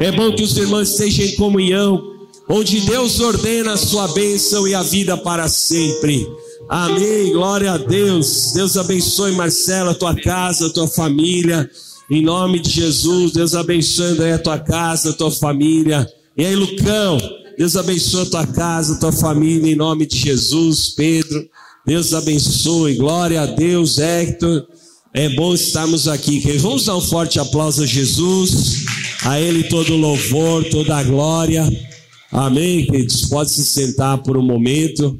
É bom que os irmãos estejam em comunhão, onde Deus ordena a sua bênção e a vida para sempre. Amém. Glória a Deus. Deus abençoe Marcela, tua casa, tua família. Em nome de Jesus, Deus abençoe André, tua casa, tua família. E aí, Lucão, Deus abençoe a tua casa, tua família, em nome de Jesus, Pedro. Deus abençoe, glória a Deus, Hector. É bom estarmos aqui. Vamos dar um forte aplauso a Jesus, a Ele todo louvor, toda a glória. Amém, queridos. Pode se sentar por um momento.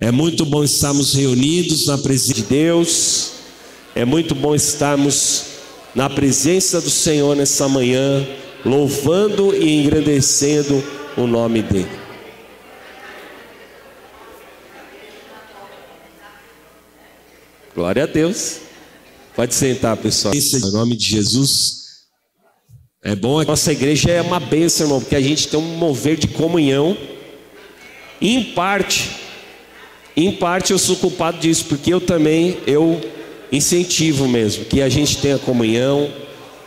É muito bom estarmos reunidos na presença de Deus. É muito bom estarmos na presença do Senhor nessa manhã, louvando e engrandecendo o nome dEle. Glória a Deus. Pode sentar, pessoal. Em nome de Jesus. É bom, a nossa igreja é uma bênção, irmão, porque a gente tem um mover de comunhão. Em parte, em parte eu sou culpado disso, porque eu também eu incentivo mesmo que a gente tenha comunhão,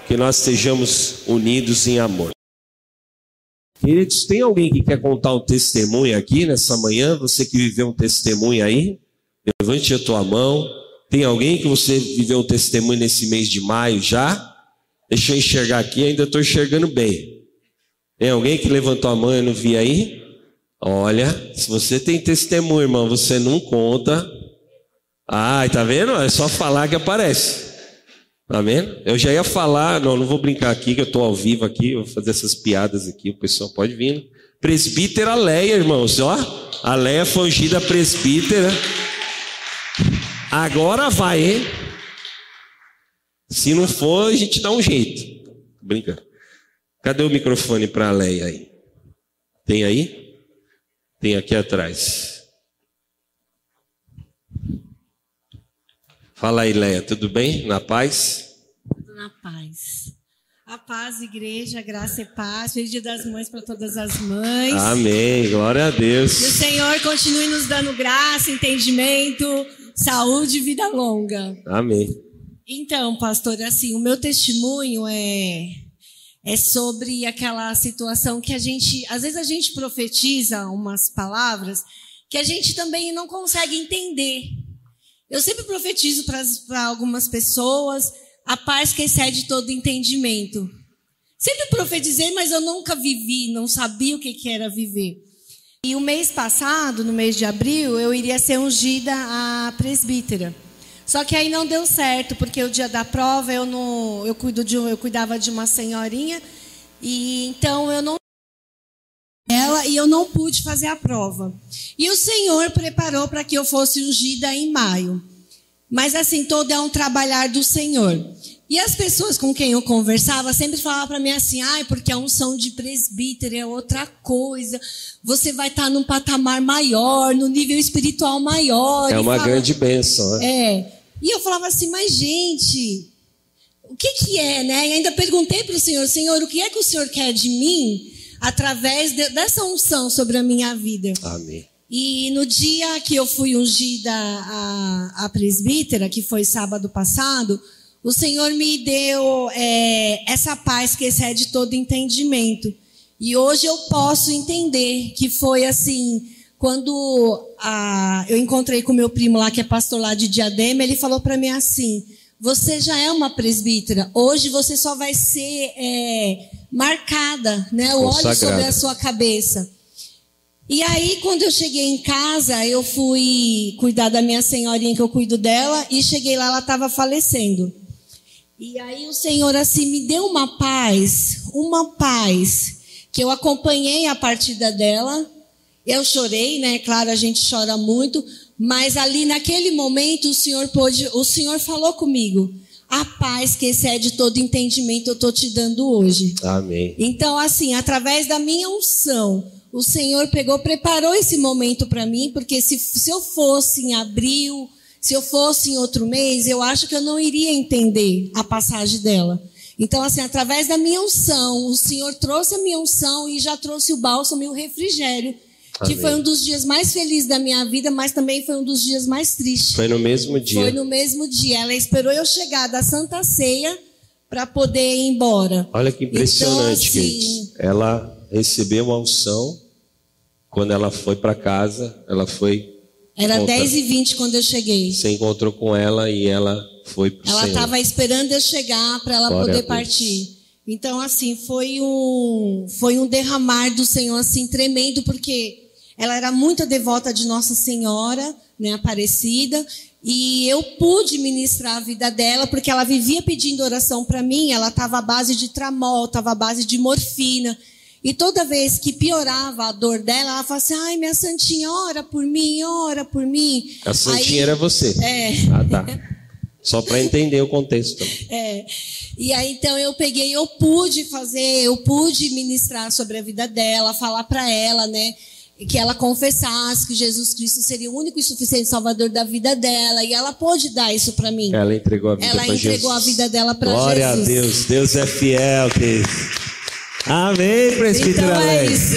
que nós estejamos unidos em amor. Queridos, tem alguém que quer contar um testemunho aqui nessa manhã? Você que viveu um testemunho aí? Levante a tua mão. Tem alguém que você viveu um testemunho nesse mês de maio já? Deixa eu enxergar aqui, ainda estou enxergando bem. Tem alguém que levantou a mão e não vi aí? Olha, se você tem testemunho, irmão, você não conta. Ah, tá vendo? É só falar que aparece. Tá vendo? Eu já ia falar, não, não vou brincar aqui, que eu estou ao vivo aqui, vou fazer essas piadas aqui, o pessoal pode vir. Presbítera Leia, irmãos, ó. A Leia presbítera. Agora vai, hein? Se não for, a gente dá um jeito. Brinca. Cadê o microfone para a Leia aí? Tem aí? Tem aqui atrás. Fala aí, Leia, tudo bem? Na paz? Tudo na paz. A paz, igreja, graça e paz. Feliz dia das mães para todas as mães. Amém. Glória a Deus. Que o Senhor continue nos dando graça, entendimento, saúde e vida longa. Amém. Então, pastor, assim, o meu testemunho é é sobre aquela situação que a gente, às vezes a gente profetiza umas palavras que a gente também não consegue entender. Eu sempre profetizo para algumas pessoas a paz que excede todo entendimento. Sempre profetizei, mas eu nunca vivi, não sabia o que, que era viver. E o mês passado, no mês de abril, eu iria ser ungida a presbítera. Só que aí não deu certo, porque o dia da prova eu não, eu cuido de, eu cuidava de uma senhorinha e então eu não ela e eu não pude fazer a prova. E o Senhor preparou para que eu fosse ungida em maio. Mas assim, todo é um trabalhar do Senhor. E as pessoas com quem eu conversava sempre falavam para mim assim: ai, ah, porque a unção de presbítero é outra coisa. Você vai estar tá num patamar maior, no nível espiritual maior. É uma fala, grande bênção, né? É. E eu falava assim: mas gente, o que, que é, né? E ainda perguntei para o Senhor: Senhor, o que é que o Senhor quer de mim através de, dessa unção sobre a minha vida? Amém. E no dia que eu fui ungida a, a presbítera, que foi sábado passado, o Senhor me deu é, essa paz que excede todo entendimento. E hoje eu posso entender que foi assim, quando a, eu encontrei com meu primo lá, que é pastor lá de Diadema, ele falou para mim assim: você já é uma presbítera, hoje você só vai ser é, marcada, né? O óleo sobre a sua cabeça. E aí, quando eu cheguei em casa, eu fui cuidar da minha senhorinha, que eu cuido dela, e cheguei lá, ela estava falecendo. E aí o Senhor assim me deu uma paz, uma paz, que eu acompanhei a partida dela. Eu chorei, né? Claro, a gente chora muito, mas ali naquele momento o Senhor pôde, o Senhor falou comigo. A paz que excede todo entendimento eu estou te dando hoje. Amém. Então, assim, através da minha unção, o Senhor pegou, preparou esse momento para mim, porque se, se eu fosse em abril, se eu fosse em outro mês, eu acho que eu não iria entender a passagem dela. Então, assim, através da minha unção, o Senhor trouxe a minha unção e já trouxe o bálsamo e o refrigério, Amém. que foi um dos dias mais felizes da minha vida, mas também foi um dos dias mais tristes. Foi no mesmo dia. Foi no mesmo dia. Ela esperou eu chegar da Santa Ceia para poder ir embora. Olha que impressionante, então, assim, Ela recebeu uma unção. Quando ela foi para casa, ela foi. Era contra... 10 e 20 quando eu cheguei. Você encontrou com ela e ela foi para Ela estava esperando eu chegar para ela Glória poder partir. Então, assim, foi um, foi um derramar do Senhor, assim, tremendo, porque ela era muito devota de Nossa Senhora, né, Aparecida, e eu pude ministrar a vida dela, porque ela vivia pedindo oração para mim, ela estava à base de tramol, estava à base de morfina, e toda vez que piorava a dor dela, ela falava assim: ai, minha santinha, ora por mim, ora por mim. A santinha Aí, era você. É. Ah, tá. Só para entender o contexto. É. E aí então eu peguei, eu pude fazer, eu pude ministrar sobre a vida dela, falar para ela, né, que ela confessasse que Jesus Cristo seria o único e suficiente salvador da vida dela, e ela pôde dar isso para mim. Ela entregou a vida Ela entregou Jesus. a vida dela para Jesus. Glória a Deus. Deus é fiel, querido. Amém, presbítero então é isso.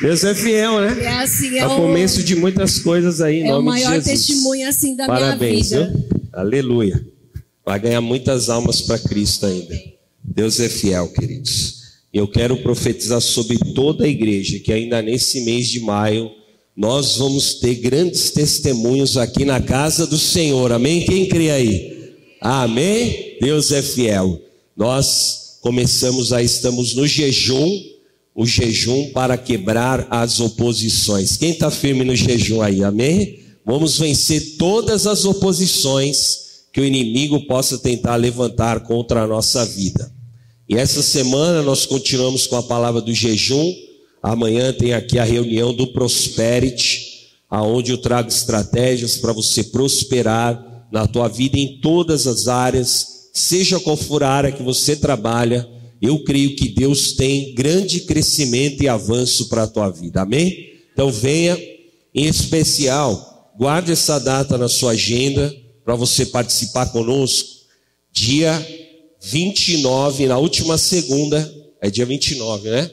Deus é fiel, né? É assim, é, é o começo de muitas coisas aí, em é nome de Jesus. É o maior testemunho assim da Parabéns, minha vida. Viu? Aleluia. Vai ganhar muitas almas para Cristo ainda. Deus é fiel, queridos. Eu quero profetizar sobre toda a igreja que ainda nesse mês de maio nós vamos ter grandes testemunhos aqui na casa do Senhor. Amém? Quem crê aí? Amém? Deus é fiel. Nós começamos aí, estamos no jejum, o jejum para quebrar as oposições. Quem está firme no jejum aí? Amém? Vamos vencer todas as oposições que o inimigo possa tentar levantar contra a nossa vida. E essa semana nós continuamos com a palavra do jejum. Amanhã tem aqui a reunião do Prosperity, aonde eu trago estratégias para você prosperar na tua vida em todas as áreas, seja qual for a área que você trabalha. Eu creio que Deus tem grande crescimento e avanço para a tua vida. Amém? Então venha, em especial, Guarde essa data na sua agenda para você participar conosco. Dia 29, na última segunda, é dia 29, né?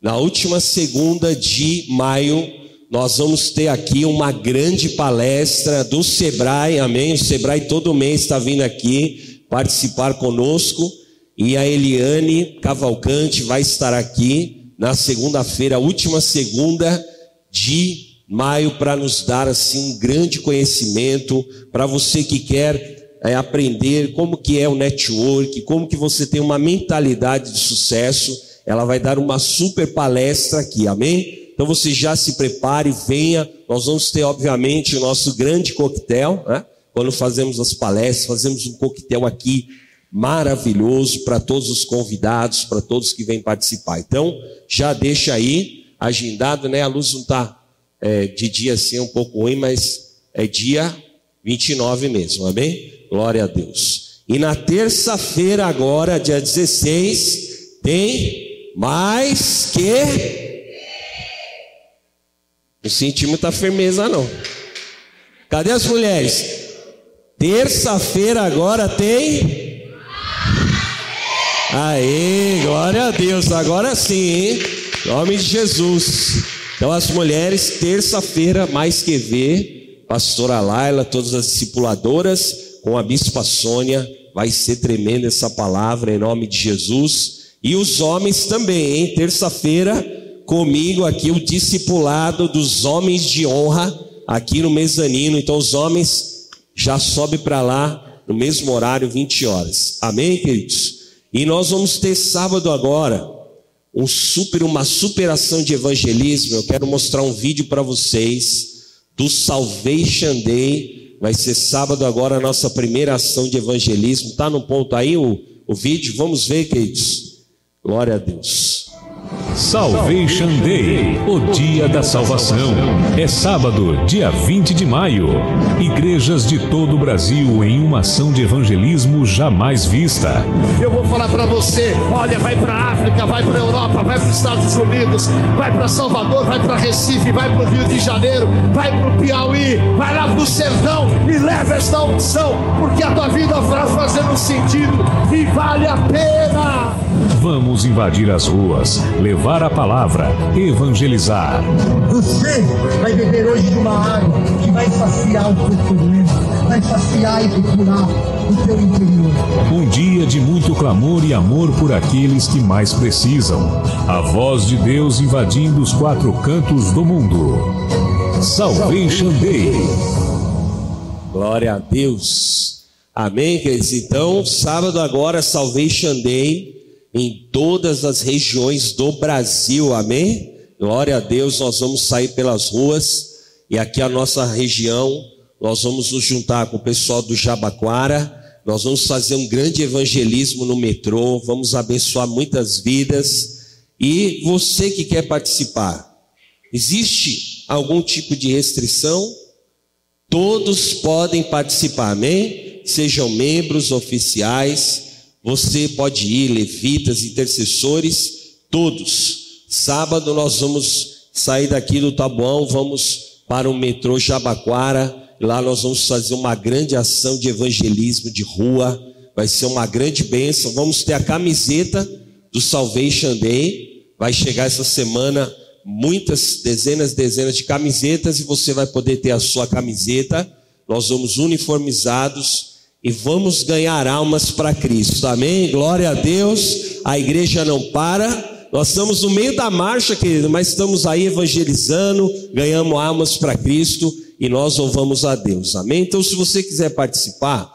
Na última segunda de maio, nós vamos ter aqui uma grande palestra do Sebrae, amém? O Sebrae todo mês está vindo aqui participar conosco. E a Eliane Cavalcante vai estar aqui na segunda-feira, última segunda de maio para nos dar assim um grande conhecimento para você que quer é, aprender como que é o network, como que você tem uma mentalidade de sucesso. Ela vai dar uma super palestra aqui, amém? Então você já se prepare, venha. Nós vamos ter, obviamente, o nosso grande coquetel, né? Quando fazemos as palestras, fazemos um coquetel aqui maravilhoso para todos os convidados, para todos que vêm participar. Então, já deixa aí agendado, né? A luz não está é, de dia assim é um pouco ruim, mas é dia 29 mesmo, amém? Glória a Deus. E na terça-feira, agora, dia 16, tem mais que. Não senti muita firmeza, não. Cadê as mulheres? Terça-feira agora tem. Aê, glória a Deus, agora sim, hein? Em nome de Jesus. Então, as mulheres, terça-feira, mais que ver, pastora Laila, todas as discipuladoras, com a bispa Sônia, vai ser tremenda essa palavra em nome de Jesus. E os homens também, hein? Terça-feira, comigo aqui, o discipulado dos homens de honra, aqui no mezanino. Então, os homens já sobem para lá no mesmo horário, 20 horas. Amém, queridos? E nós vamos ter sábado agora um super, uma superação de evangelismo. Eu quero mostrar um vídeo para vocês do Salvation Day. Vai ser sábado agora a nossa primeira ação de evangelismo. Tá no ponto aí o, o vídeo? Vamos ver, queridos. Glória a Deus. Salvation Day, o dia da salvação. É sábado, dia 20 de maio. Igrejas de todo o Brasil em uma ação de evangelismo jamais vista. Eu vou falar para você: olha, vai para África, vai para Europa, vai para os Estados Unidos, vai para Salvador, vai para Recife, vai para o Rio de Janeiro, vai para o Piauí, vai lá para o sertão e leva esta unção, porque a tua vida vai fazendo sentido e vale a pena. Vamos invadir as ruas, levar a palavra, evangelizar. Você vai beber hoje de uma água que vai saciar o teu problema vai saciar e curar o teu interior. Um dia de muito clamor e amor por aqueles que mais precisam. A voz de Deus invadindo os quatro cantos do mundo. Salvation Day. Glória a Deus. Amém, queridos? Então, sábado agora, Salvation Day em todas as regiões do Brasil. Amém? Glória a Deus, nós vamos sair pelas ruas e aqui a nossa região, nós vamos nos juntar com o pessoal do Jabaquara, nós vamos fazer um grande evangelismo no metrô, vamos abençoar muitas vidas. E você que quer participar, existe algum tipo de restrição? Todos podem participar, amém? Sejam membros oficiais, você pode ir, levitas, intercessores, todos. Sábado nós vamos sair daqui do Tabuão, vamos para o metrô Jabaquara. Lá nós vamos fazer uma grande ação de evangelismo de rua. Vai ser uma grande bênção. Vamos ter a camiseta do Salvation Day. Vai chegar essa semana muitas dezenas, dezenas de camisetas e você vai poder ter a sua camiseta. Nós vamos uniformizados e vamos ganhar almas para Cristo. Amém? Glória a Deus. A igreja não para. Nós estamos no meio da marcha, querido, mas estamos aí evangelizando, ganhamos almas para Cristo e nós louvamos a Deus. Amém? Então, se você quiser participar,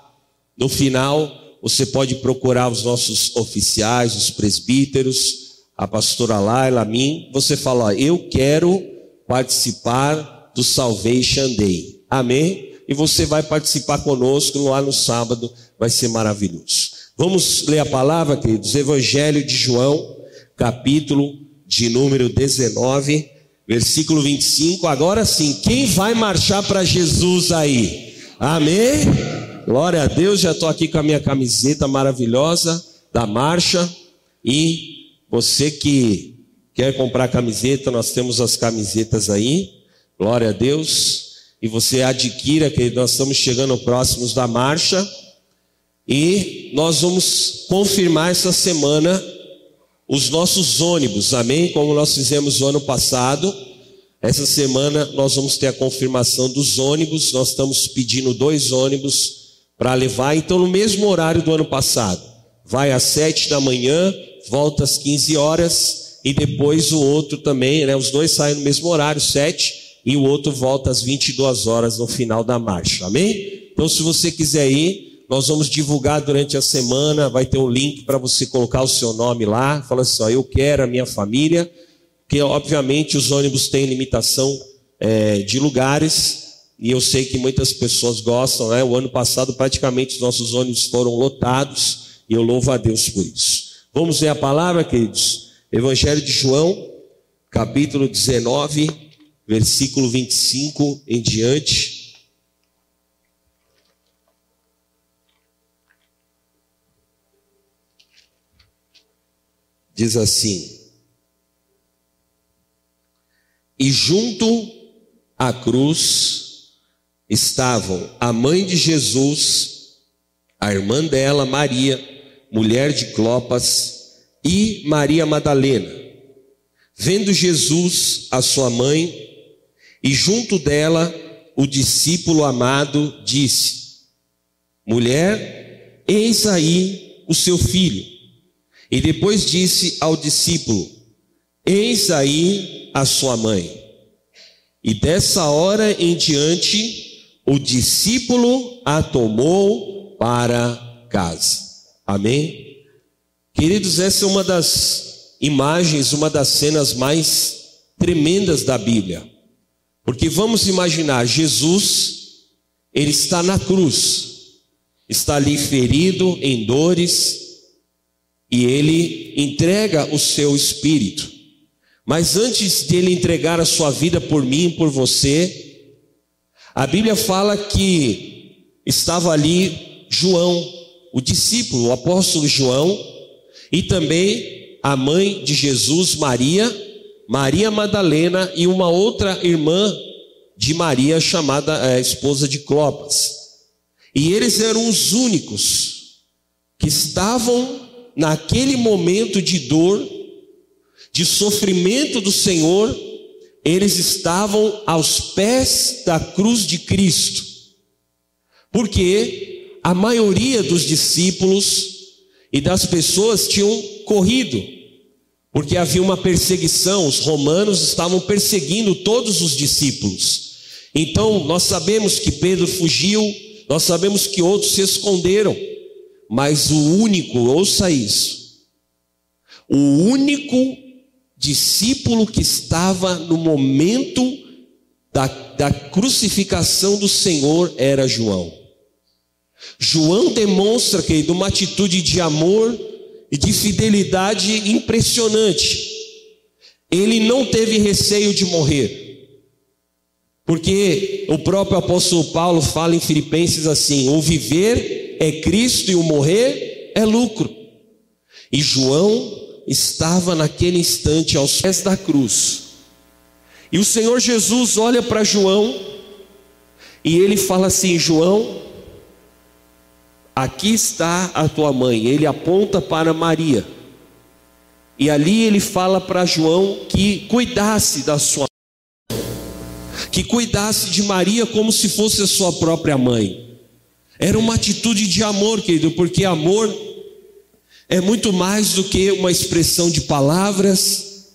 no final você pode procurar os nossos oficiais, os presbíteros, a pastora Laila, a mim. Você fala, ó, eu quero participar do Salvation Day. Amém? E você vai participar conosco lá no sábado, vai ser maravilhoso. Vamos ler a palavra, queridos? Evangelho de João capítulo de número 19, versículo 25. Agora sim, quem vai marchar para Jesus aí? Amém? Glória a Deus, já estou aqui com a minha camiseta maravilhosa da marcha. E você que quer comprar camiseta, nós temos as camisetas aí. Glória a Deus. E você adquira, que nós estamos chegando próximos da marcha. E nós vamos confirmar essa semana os nossos ônibus, amém? Como nós fizemos o ano passado. Essa semana nós vamos ter a confirmação dos ônibus. Nós estamos pedindo dois ônibus para levar, então, no mesmo horário do ano passado. Vai às sete da manhã, volta às 15 horas, e depois o outro também, né? Os dois saem no mesmo horário, sete, e o outro volta às 22 horas no final da marcha, amém? Então, se você quiser ir, nós vamos divulgar durante a semana, vai ter um link para você colocar o seu nome lá. Fala assim: ó, eu quero a minha família, porque obviamente os ônibus têm limitação é, de lugares. E eu sei que muitas pessoas gostam, né? O ano passado praticamente os nossos ônibus foram lotados e eu louvo a Deus por isso. Vamos ver a palavra, queridos? Evangelho de João, capítulo 19, versículo 25 em diante. diz assim: E junto à cruz estavam a mãe de Jesus, a irmã dela, Maria, mulher de Clopas, e Maria Madalena. Vendo Jesus, a sua mãe, e junto dela o discípulo amado, disse: Mulher, eis aí o seu filho. E depois disse ao discípulo: Eis aí a sua mãe. E dessa hora em diante, o discípulo a tomou para casa. Amém? Queridos, essa é uma das imagens, uma das cenas mais tremendas da Bíblia. Porque vamos imaginar, Jesus, ele está na cruz, está ali ferido em dores, e ele entrega o seu espírito. Mas antes de ele entregar a sua vida por mim, por você, a Bíblia fala que estava ali João, o discípulo, o apóstolo João, e também a mãe de Jesus, Maria, Maria Madalena e uma outra irmã de Maria chamada é, esposa de Clopas. E eles eram os únicos que estavam naquele momento de dor, de sofrimento do Senhor, eles estavam aos pés da cruz de Cristo. Porque a maioria dos discípulos e das pessoas tinham corrido, porque havia uma perseguição, os romanos estavam perseguindo todos os discípulos. Então, nós sabemos que Pedro fugiu, nós sabemos que outros se esconderam, mas o único, ouça isso, o único discípulo que estava no momento da, da crucificação do Senhor era João. João demonstra, querido, uma atitude de amor de fidelidade impressionante. Ele não teve receio de morrer. Porque o próprio apóstolo Paulo fala em Filipenses assim: o viver é Cristo e o morrer é lucro. E João estava naquele instante aos pés da cruz. E o Senhor Jesus olha para João e ele fala assim: João, aqui está a tua mãe. Ele aponta para Maria. E ali ele fala para João que cuidasse da sua que cuidasse de Maria como se fosse a sua própria mãe. Era uma atitude de amor, querido, porque amor é muito mais do que uma expressão de palavras,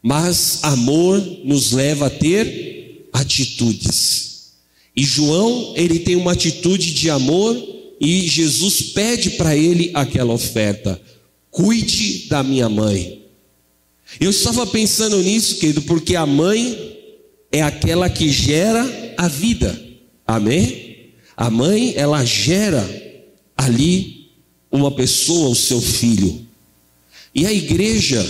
mas amor nos leva a ter atitudes. E João, ele tem uma atitude de amor e Jesus pede para ele aquela oferta: cuide da minha mãe. Eu estava pensando nisso, querido, porque a mãe é aquela que gera a vida. Amém? A mãe, ela gera ali uma pessoa, o seu filho. E a igreja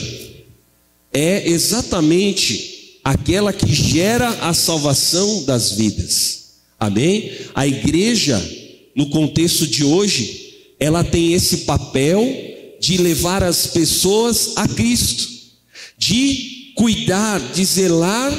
é exatamente aquela que gera a salvação das vidas. Amém? A igreja, no contexto de hoje, ela tem esse papel de levar as pessoas a Cristo, de cuidar, de zelar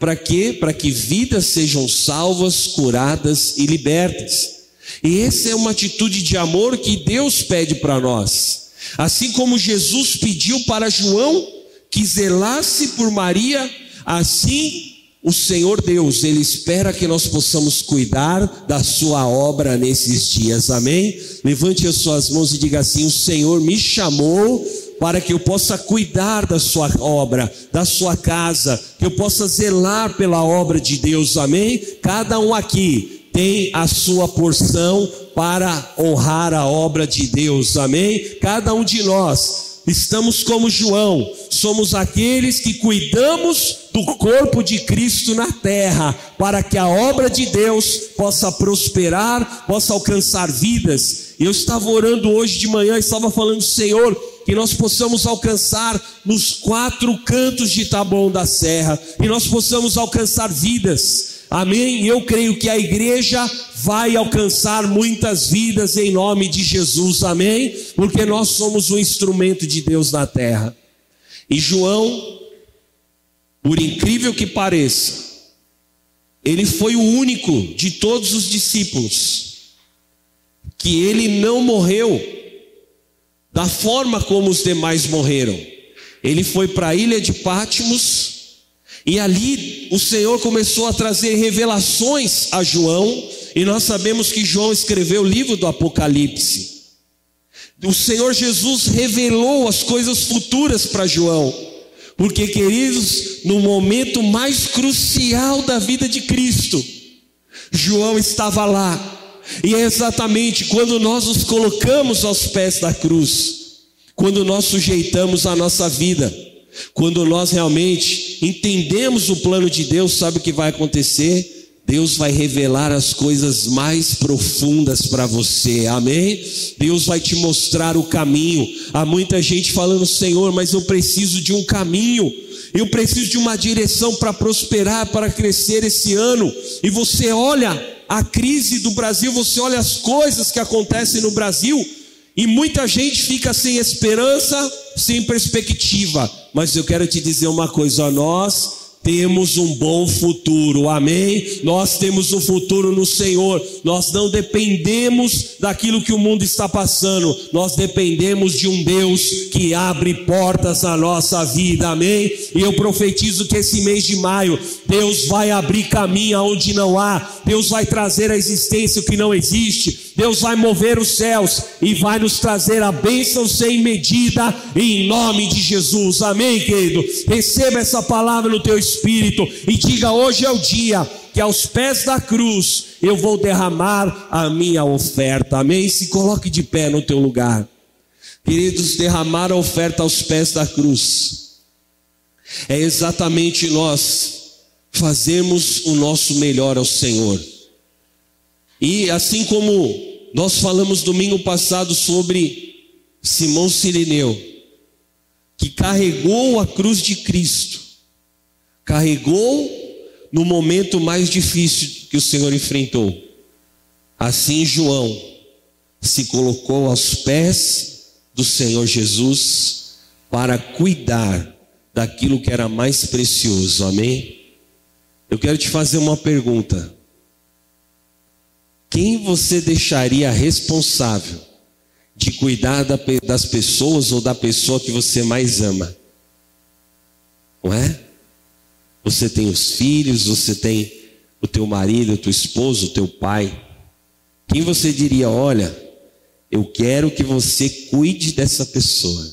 para quê? Para que vidas sejam salvas, curadas e libertas. E essa é uma atitude de amor que Deus pede para nós. Assim como Jesus pediu para João que zelasse por Maria, assim o Senhor Deus, Ele espera que nós possamos cuidar da Sua obra nesses dias, amém? Levante as suas mãos e diga assim: O Senhor me chamou para que eu possa cuidar da sua obra, da sua casa, que eu possa zelar pela obra de Deus, amém? Cada um aqui tem a sua porção para honrar a obra de Deus, amém? Cada um de nós estamos como João, somos aqueles que cuidamos do corpo de Cristo na terra, para que a obra de Deus possa prosperar, possa alcançar vidas. Eu estava orando hoje de manhã, estava falando, Senhor, que nós possamos alcançar nos quatro cantos de Taboão da Serra, e nós possamos alcançar vidas. Amém? Eu creio que a igreja vai alcançar muitas vidas em nome de Jesus. Amém? Porque nós somos o instrumento de Deus na terra. E João, por incrível que pareça, ele foi o único de todos os discípulos que ele não morreu da forma como os demais morreram. Ele foi para a ilha de Pátimos e ali o Senhor começou a trazer revelações a João, e nós sabemos que João escreveu o livro do Apocalipse. O Senhor Jesus revelou as coisas futuras para João, porque, queridos, no momento mais crucial da vida de Cristo, João estava lá, e é exatamente quando nós nos colocamos aos pés da cruz, quando nós sujeitamos a nossa vida, quando nós realmente entendemos o plano de Deus, sabe o que vai acontecer? Deus vai revelar as coisas mais profundas para você, amém? Deus vai te mostrar o caminho. Há muita gente falando, Senhor, mas eu preciso de um caminho, eu preciso de uma direção para prosperar, para crescer esse ano. E você olha a crise do Brasil, você olha as coisas que acontecem no Brasil, e muita gente fica sem esperança, sem perspectiva. Mas eu quero te dizer uma coisa: nós temos um bom futuro, amém? Nós temos um futuro no Senhor, nós não dependemos daquilo que o mundo está passando, nós dependemos de um Deus que abre portas na nossa vida, amém? E eu profetizo que esse mês de maio, Deus vai abrir caminho onde não há, Deus vai trazer a existência o que não existe, Deus vai mover os céus e vai nos trazer a bênção sem medida, em nome de Jesus, amém, querido? Receba essa palavra no teu espírito e diga: hoje é o dia que aos pés da cruz eu vou derramar a minha oferta. Amém? Se coloque de pé no teu lugar. Queridos, derramar a oferta aos pés da cruz é exatamente nós fazemos o nosso melhor ao Senhor. E assim como nós falamos domingo passado sobre Simão Sirineu, que carregou a cruz de Cristo, carregou no momento mais difícil que o Senhor enfrentou. Assim, João se colocou aos pés do Senhor Jesus para cuidar daquilo que era mais precioso. Amém? Eu quero te fazer uma pergunta. Quem você deixaria responsável de cuidar das pessoas ou da pessoa que você mais ama? Não é? Você tem os filhos, você tem o teu marido, o teu esposo, o teu pai. Quem você diria, olha, eu quero que você cuide dessa pessoa,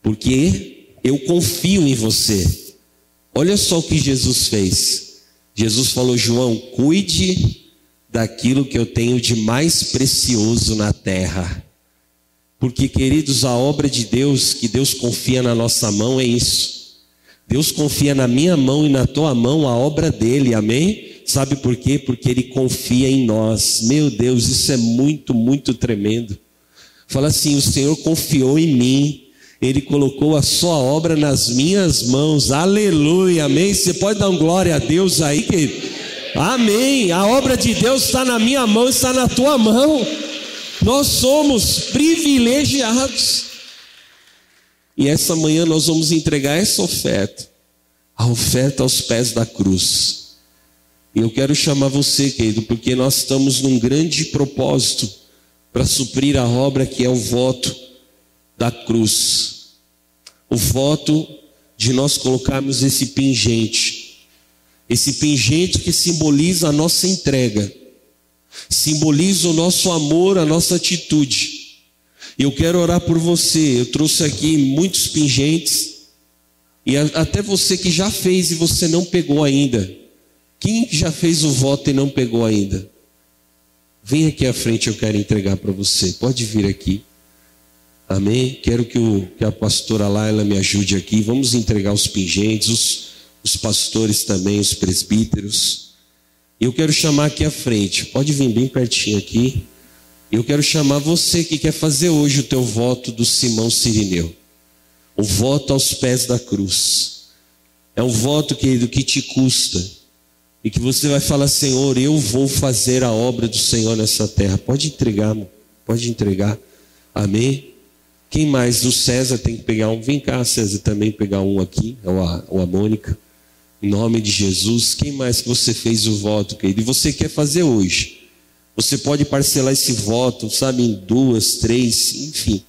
porque eu confio em você. Olha só o que Jesus fez. Jesus falou, João, cuide daquilo que eu tenho de mais precioso na terra. Porque, queridos, a obra de Deus, que Deus confia na nossa mão, é isso Deus confia na minha mão e na tua mão a obra dele, amém? Sabe por quê? Porque ele confia em nós. Meu Deus, isso é muito, muito tremendo. Fala assim: o Senhor confiou em mim, ele colocou a sua obra nas minhas mãos, aleluia, amém? Você pode dar um glória a Deus aí, querido? Amém. A obra de Deus está na minha mão, está na tua mão. Nós somos privilegiados. E essa manhã nós vamos entregar essa oferta, a oferta aos pés da cruz. E eu quero chamar você, querido, porque nós estamos num grande propósito para suprir a obra que é o voto da cruz. O voto de nós colocarmos esse pingente, esse pingente que simboliza a nossa entrega, simboliza o nosso amor, a nossa atitude. Eu quero orar por você. Eu trouxe aqui muitos pingentes. E até você que já fez e você não pegou ainda. Quem já fez o voto e não pegou ainda? Vem aqui à frente, eu quero entregar para você. Pode vir aqui. Amém? Quero que, o, que a pastora Laila me ajude aqui. Vamos entregar os pingentes, os, os pastores também, os presbíteros. Eu quero chamar aqui à frente. Pode vir bem pertinho aqui. Eu quero chamar você que quer fazer hoje o teu voto do Simão Sirineu. O voto aos pés da cruz. É um voto, querido, que te custa. E que você vai falar, Senhor, eu vou fazer a obra do Senhor nessa terra. Pode entregar, pode entregar. Amém? Quem mais? O César tem que pegar um. Vem cá, César, também pegar um aqui, ou a, ou a Mônica. Em nome de Jesus. Quem mais que você fez o voto, querido? E você quer fazer hoje? Você pode parcelar esse voto, sabe, em duas, três, enfim.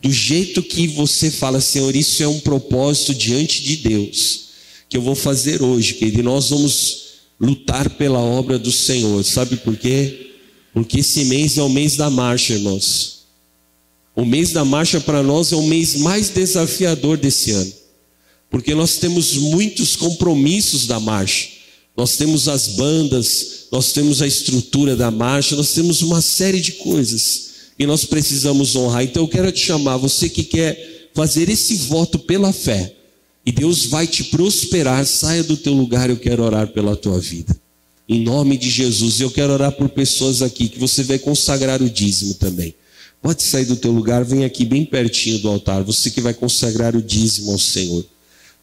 Do jeito que você fala, Senhor, isso é um propósito diante de Deus, que eu vou fazer hoje, querido. E nós vamos lutar pela obra do Senhor. Sabe por quê? Porque esse mês é o mês da marcha, irmãos. O mês da marcha para nós é o mês mais desafiador desse ano. Porque nós temos muitos compromissos da marcha. Nós temos as bandas, nós temos a estrutura da marcha, nós temos uma série de coisas e nós precisamos honrar. Então eu quero te chamar, você que quer fazer esse voto pela fé, e Deus vai te prosperar, saia do teu lugar, eu quero orar pela tua vida. Em nome de Jesus, eu quero orar por pessoas aqui que você vai consagrar o dízimo também. Pode sair do teu lugar, vem aqui bem pertinho do altar. Você que vai consagrar o dízimo ao Senhor.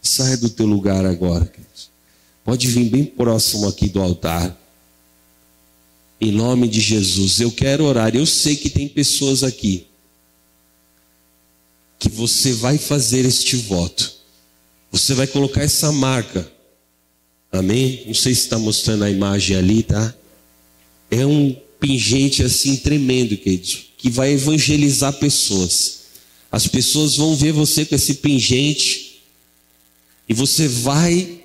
Saia do teu lugar agora, queridos. Pode vir bem próximo aqui do altar. Em nome de Jesus, eu quero orar. Eu sei que tem pessoas aqui que você vai fazer este voto. Você vai colocar essa marca. Amém? Não sei se está mostrando a imagem ali, tá? É um pingente assim tremendo, querido, que vai evangelizar pessoas. As pessoas vão ver você com esse pingente e você vai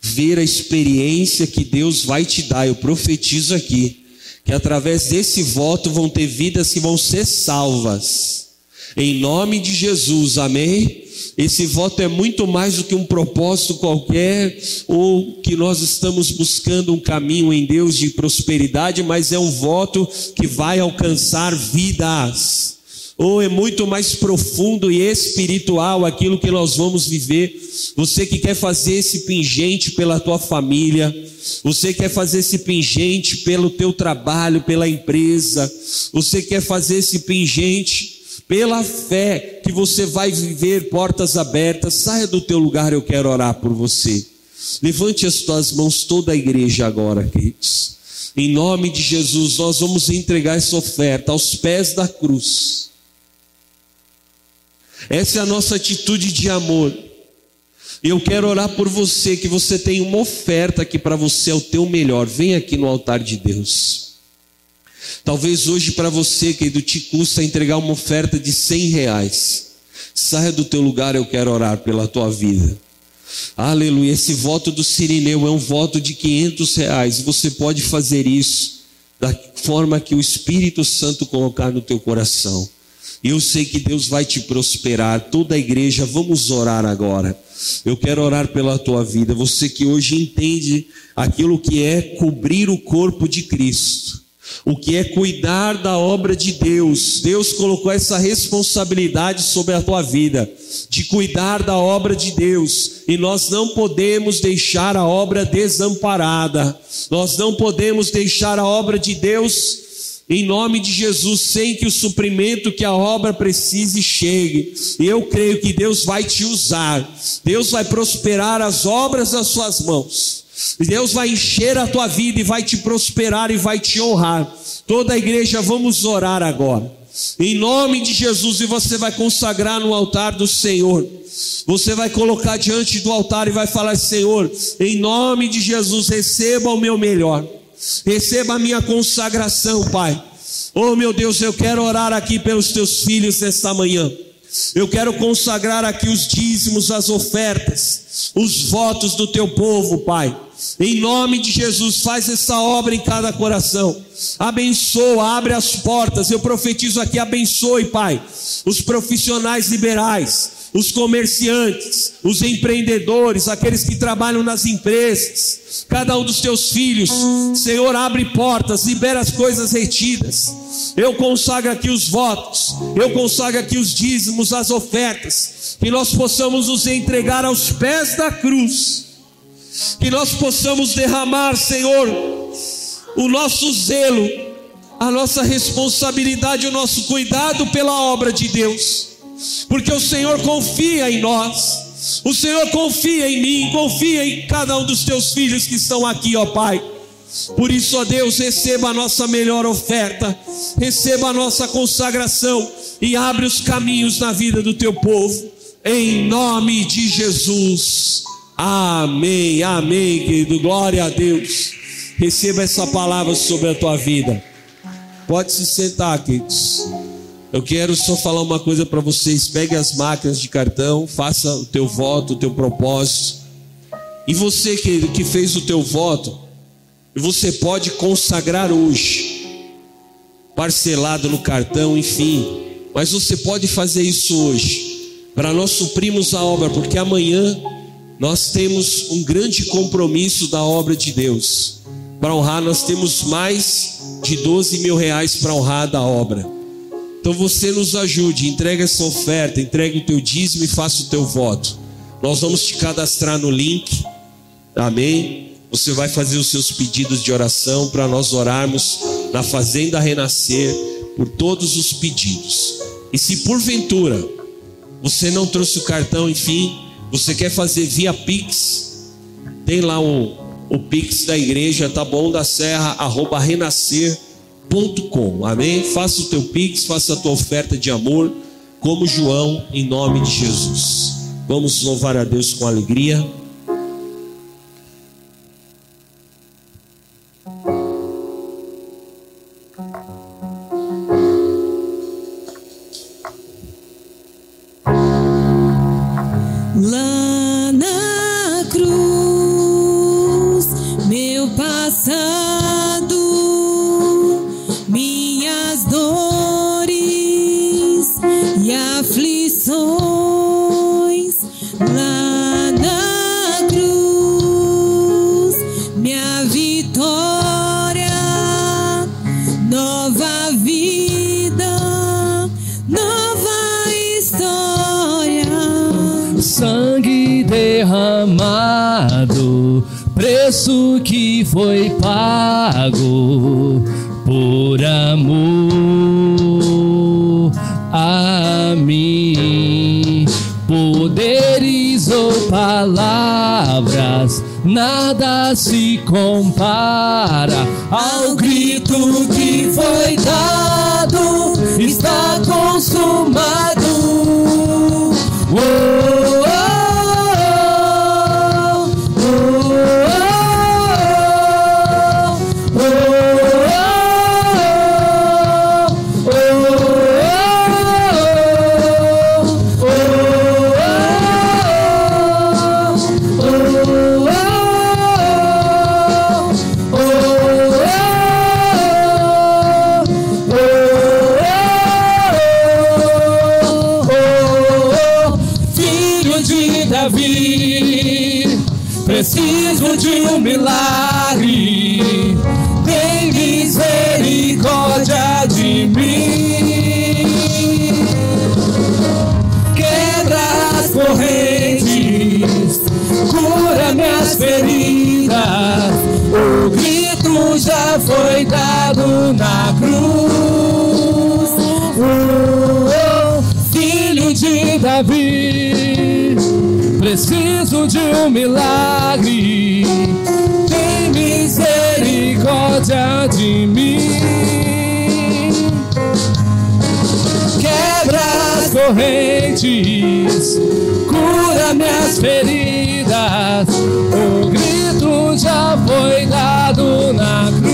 ver a experiência que Deus vai te dar. Eu profetizo aqui que através desse voto vão ter vidas que vão ser salvas. Em nome de Jesus, amém? Esse voto é muito mais do que um propósito qualquer, ou que nós estamos buscando um caminho em Deus de prosperidade, mas é um voto que vai alcançar vidas ou é muito mais profundo e espiritual aquilo que nós vamos viver. Você que quer fazer esse pingente pela tua família, você quer fazer esse pingente pelo teu trabalho, pela empresa, você quer fazer esse pingente pela fé que você vai viver portas abertas. Saia do teu lugar, eu quero orar por você. Levante as tuas mãos toda a igreja agora, queridos. Em nome de Jesus, nós vamos entregar essa oferta aos pés da cruz. Essa é a nossa atitude de amor. Eu quero orar por você, que você tem uma oferta aqui para você, é o teu melhor. Vem aqui no altar de Deus. Talvez hoje para você, querido, te custa entregar uma oferta de cem reais. Saia do teu lugar, eu quero orar pela tua vida. Aleluia. Esse voto do Sirineu é um voto de 500 reais. Você pode fazer isso da forma que o Espírito Santo colocar no teu coração. Eu sei que Deus vai te prosperar. Toda a igreja, vamos orar agora. Eu quero orar pela tua vida. Você que hoje entende aquilo que é cobrir o corpo de Cristo. O que é cuidar da obra de Deus. Deus colocou essa responsabilidade sobre a tua vida, de cuidar da obra de Deus, e nós não podemos deixar a obra desamparada, nós não podemos deixar a obra de Deus em nome de Jesus, sem que o suprimento que a obra precise chegue. E eu creio que Deus vai te usar, Deus vai prosperar as obras das suas mãos. Deus vai encher a tua vida e vai te prosperar e vai te honrar. Toda a igreja, vamos orar agora. Em nome de Jesus, e você vai consagrar no altar do Senhor. Você vai colocar diante do altar e vai falar: Senhor, em nome de Jesus, receba o meu melhor receba a minha consagração, Pai. Oh meu Deus, eu quero orar aqui pelos teus filhos nesta manhã. Eu quero consagrar aqui os dízimos, as ofertas, os votos do teu povo, Pai. Em nome de Jesus, faz essa obra em cada coração. Abençoa, abre as portas. Eu profetizo aqui, abençoe, Pai, os profissionais liberais os comerciantes, os empreendedores, aqueles que trabalham nas empresas, cada um dos teus filhos, Senhor, abre portas, libera as coisas retidas. Eu consagro aqui os votos, eu consagro aqui os dízimos, as ofertas, que nós possamos nos entregar aos pés da cruz, que nós possamos derramar, Senhor, o nosso zelo, a nossa responsabilidade, o nosso cuidado pela obra de Deus porque o Senhor confia em nós, o Senhor confia em mim, confia em cada um dos teus filhos que estão aqui, ó Pai. Por isso, ó Deus, receba a nossa melhor oferta, receba a nossa consagração e abre os caminhos na vida do teu povo, em nome de Jesus. Amém, amém, querido. Glória a Deus. Receba essa palavra sobre a tua vida. Pode se sentar, queridos. Eu quero só falar uma coisa para vocês: pegue as máquinas de cartão, faça o teu voto, o teu propósito. E você que, que fez o teu voto, você pode consagrar hoje, parcelado no cartão, enfim. Mas você pode fazer isso hoje, para nós suprirmos a obra, porque amanhã nós temos um grande compromisso da obra de Deus. Para honrar, nós temos mais de 12 mil reais para honrar da obra. Então você nos ajude, entregue essa oferta, entregue o teu dízimo e faça o teu voto. Nós vamos te cadastrar no link. Amém? Você vai fazer os seus pedidos de oração para nós orarmos na Fazenda Renascer por todos os pedidos. E se porventura você não trouxe o cartão, enfim, você quer fazer via Pix, tem lá o, o Pix da igreja, tá bom? Da Serra, arroba renascer com. Amém? Faça o teu pix, faça a tua oferta de amor, como João, em nome de Jesus. Vamos louvar a Deus com alegria. Preciso de um milagre. Tem misericórdia de mim. Quebra as correntes, cura minhas feridas. O grito já foi dado na cruz.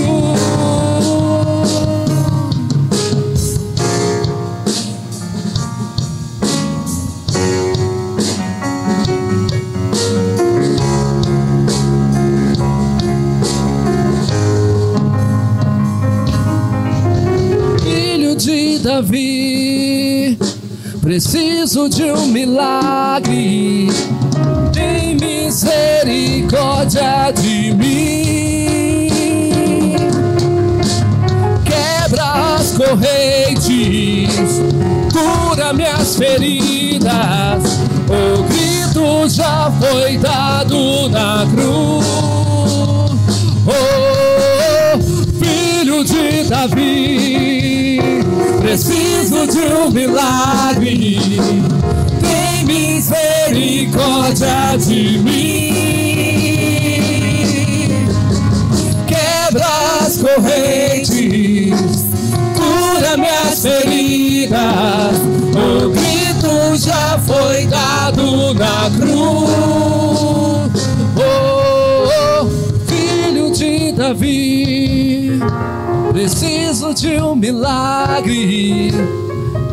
Preciso de um milagre. Tem misericórdia de mim. Quebra as correntes, cura minhas feridas. O grito já foi dado na cruz. Oh, filho de Davi, preciso de um milagre. Tem misericórdia de mim. Quebra as correntes, cura minhas feridas. O grito já foi dado na cruz. Oh, oh, filho de Davi, preciso de um milagre.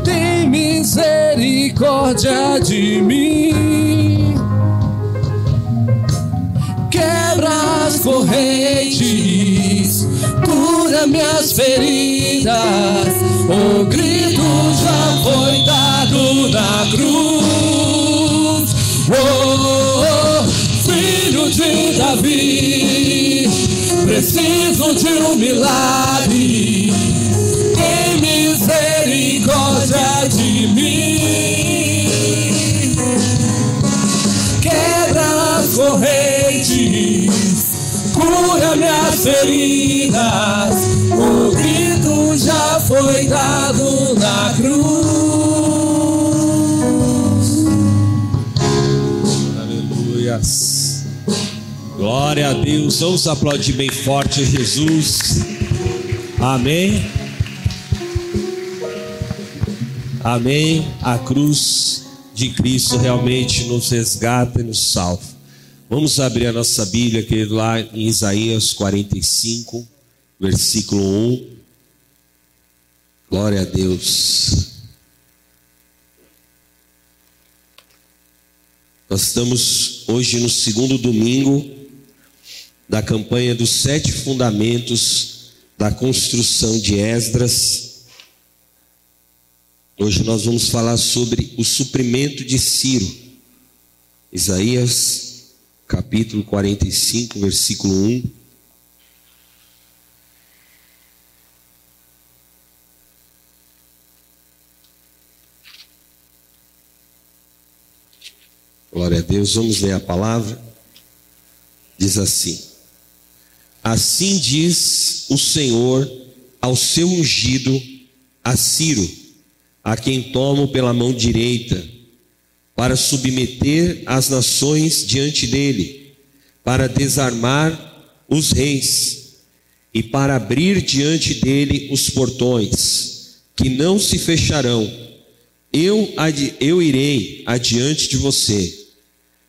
Tem misericórdia de mim. Quebra as correntes, cura minhas feridas. O grito já foi dado na cruz. Oh, oh, filho de Davi, preciso de um milagre. Tem misericórdia de mim. Quebra as correntes, cura minhas feridas. O grito já foi dado na cruz. Aleluias. Glória a Deus. Vamos aplaudir bem forte Jesus. Amém. Amém. A cruz de Cristo realmente nos resgata e nos salva. Vamos abrir a nossa Bíblia, querido, lá em Isaías 45, versículo 1. Glória a Deus. Nós estamos hoje no segundo domingo da campanha dos sete fundamentos da construção de Esdras. Hoje nós vamos falar sobre o suprimento de Ciro. Isaías, capítulo 45, versículo 1. Glória a Deus, vamos ler a palavra. Diz assim: Assim diz o Senhor ao seu ungido, a Ciro, a quem tomo pela mão direita, para submeter as nações diante dele, para desarmar os reis e para abrir diante dele os portões, que não se fecharão. Eu, eu irei adiante de você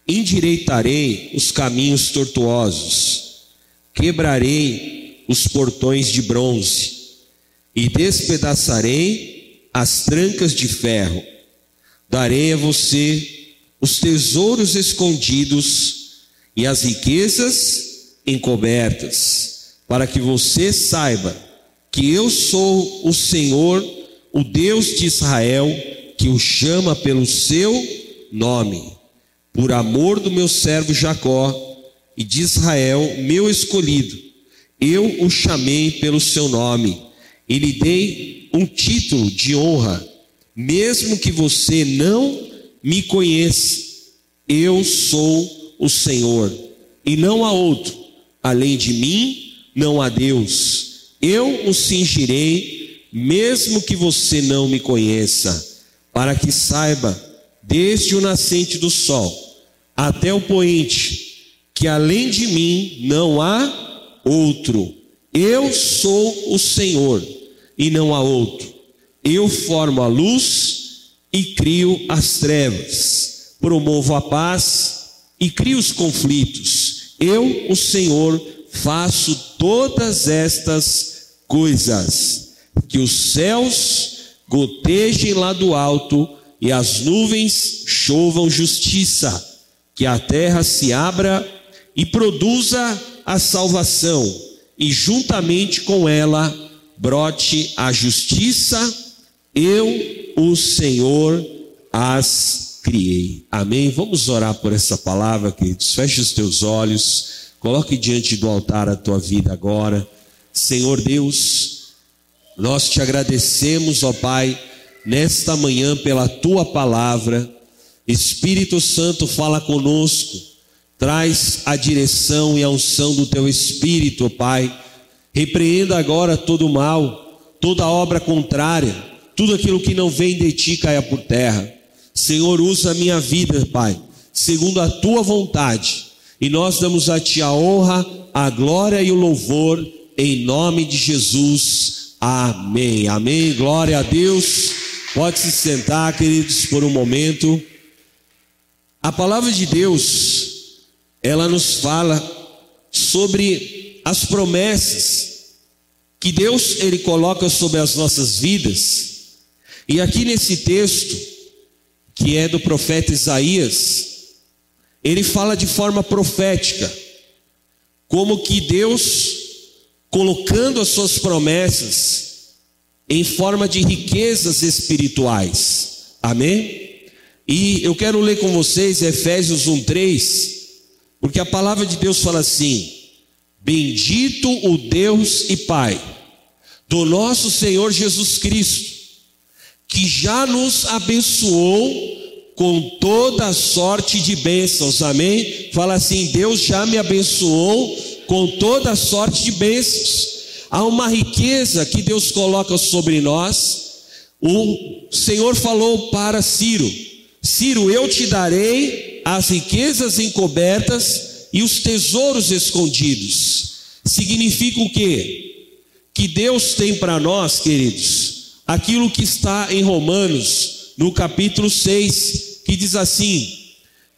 endireitarei os caminhos tortuosos, quebrarei os portões de bronze e despedaçarei as trancas de ferro. Darei a você os tesouros escondidos e as riquezas encobertas, para que você saiba que eu sou o Senhor, o Deus de Israel, que o chama pelo seu nome por amor do meu servo Jacó e de Israel, meu escolhido, eu o chamei pelo seu nome e lhe dei um título de honra, mesmo que você não me conheça. Eu sou o Senhor e não há outro. Além de mim, não há Deus. Eu o cingirei, mesmo que você não me conheça, para que saiba, desde o nascente do sol até o poente, que além de mim não há outro. Eu sou o Senhor e não há outro. Eu formo a luz e crio as trevas. Promovo a paz e crio os conflitos. Eu, o Senhor, faço todas estas coisas. Que os céus gotejem lá do alto e as nuvens chovam justiça que a terra se abra e produza a salvação, e juntamente com ela brote a justiça, eu, o Senhor, as criei. Amém? Vamos orar por essa palavra, queridos. Feche os teus olhos, coloque diante do altar a tua vida agora. Senhor Deus, nós te agradecemos, ó Pai, nesta manhã pela tua palavra Espírito Santo fala conosco, traz a direção e a unção do teu Espírito, Pai. Repreenda agora todo o mal, toda obra contrária, tudo aquilo que não vem de ti caia por terra. Senhor, usa a minha vida, Pai, segundo a tua vontade. E nós damos a ti a honra, a glória e o louvor, em nome de Jesus. Amém. Amém. Glória a Deus. Pode se sentar, queridos, por um momento. A palavra de Deus, ela nos fala sobre as promessas que Deus ele coloca sobre as nossas vidas. E aqui nesse texto, que é do profeta Isaías, ele fala de forma profética, como que Deus colocando as suas promessas em forma de riquezas espirituais. Amém? E eu quero ler com vocês Efésios 1:3, porque a palavra de Deus fala assim: Bendito o Deus e Pai do nosso Senhor Jesus Cristo, que já nos abençoou com toda sorte de bênçãos. Amém? Fala assim: Deus já me abençoou com toda sorte de bênçãos. Há uma riqueza que Deus coloca sobre nós. O Senhor falou para Ciro: Ciro, eu te darei as riquezas encobertas e os tesouros escondidos. Significa o quê? Que Deus tem para nós, queridos, aquilo que está em Romanos, no capítulo 6, que diz assim: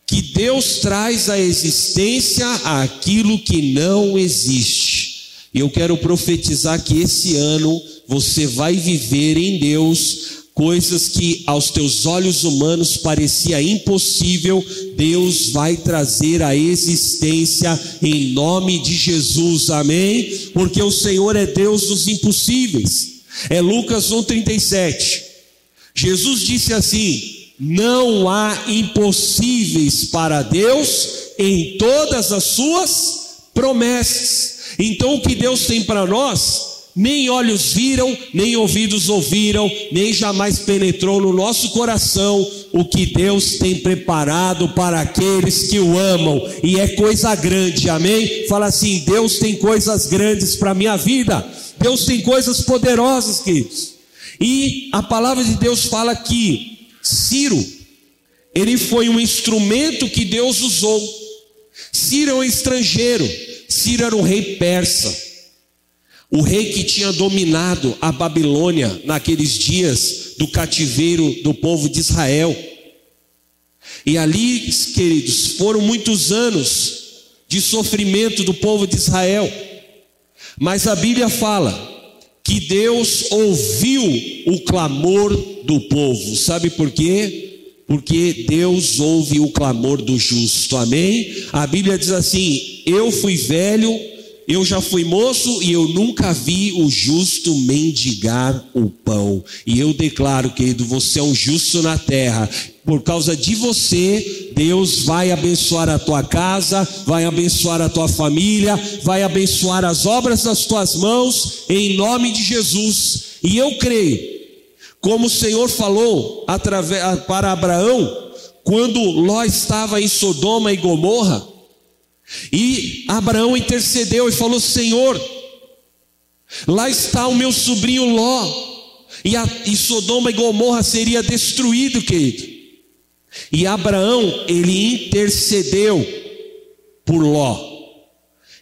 que Deus traz à existência aquilo que não existe. E eu quero profetizar que esse ano você vai viver em Deus coisas que aos teus olhos humanos parecia impossível, Deus vai trazer à existência em nome de Jesus. Amém? Porque o Senhor é Deus dos impossíveis. É Lucas 1:37. Jesus disse assim: Não há impossíveis para Deus em todas as suas promessas. Então o que Deus tem para nós nem olhos viram, nem ouvidos ouviram, nem jamais penetrou no nosso coração o que Deus tem preparado para aqueles que o amam, e é coisa grande, amém? Fala assim: Deus tem coisas grandes para a minha vida, Deus tem coisas poderosas, queridos. E a palavra de Deus fala que Ciro, ele foi um instrumento que Deus usou. Ciro é um estrangeiro, Ciro era um rei persa. O rei que tinha dominado a Babilônia naqueles dias do cativeiro do povo de Israel. E ali, queridos, foram muitos anos de sofrimento do povo de Israel. Mas a Bíblia fala que Deus ouviu o clamor do povo. Sabe por quê? Porque Deus ouve o clamor do justo. Amém? A Bíblia diz assim: Eu fui velho eu já fui moço e eu nunca vi o justo mendigar o pão. E eu declaro, querido, você é um justo na terra. Por causa de você, Deus vai abençoar a tua casa, vai abençoar a tua família, vai abençoar as obras das tuas mãos, em nome de Jesus. E eu creio, como o Senhor falou através, para Abraão, quando Ló estava em Sodoma e Gomorra, e Abraão intercedeu e falou: Senhor, lá está o meu sobrinho Ló, e, a, e Sodoma e Gomorra seria destruído, querido. E Abraão, ele intercedeu por Ló.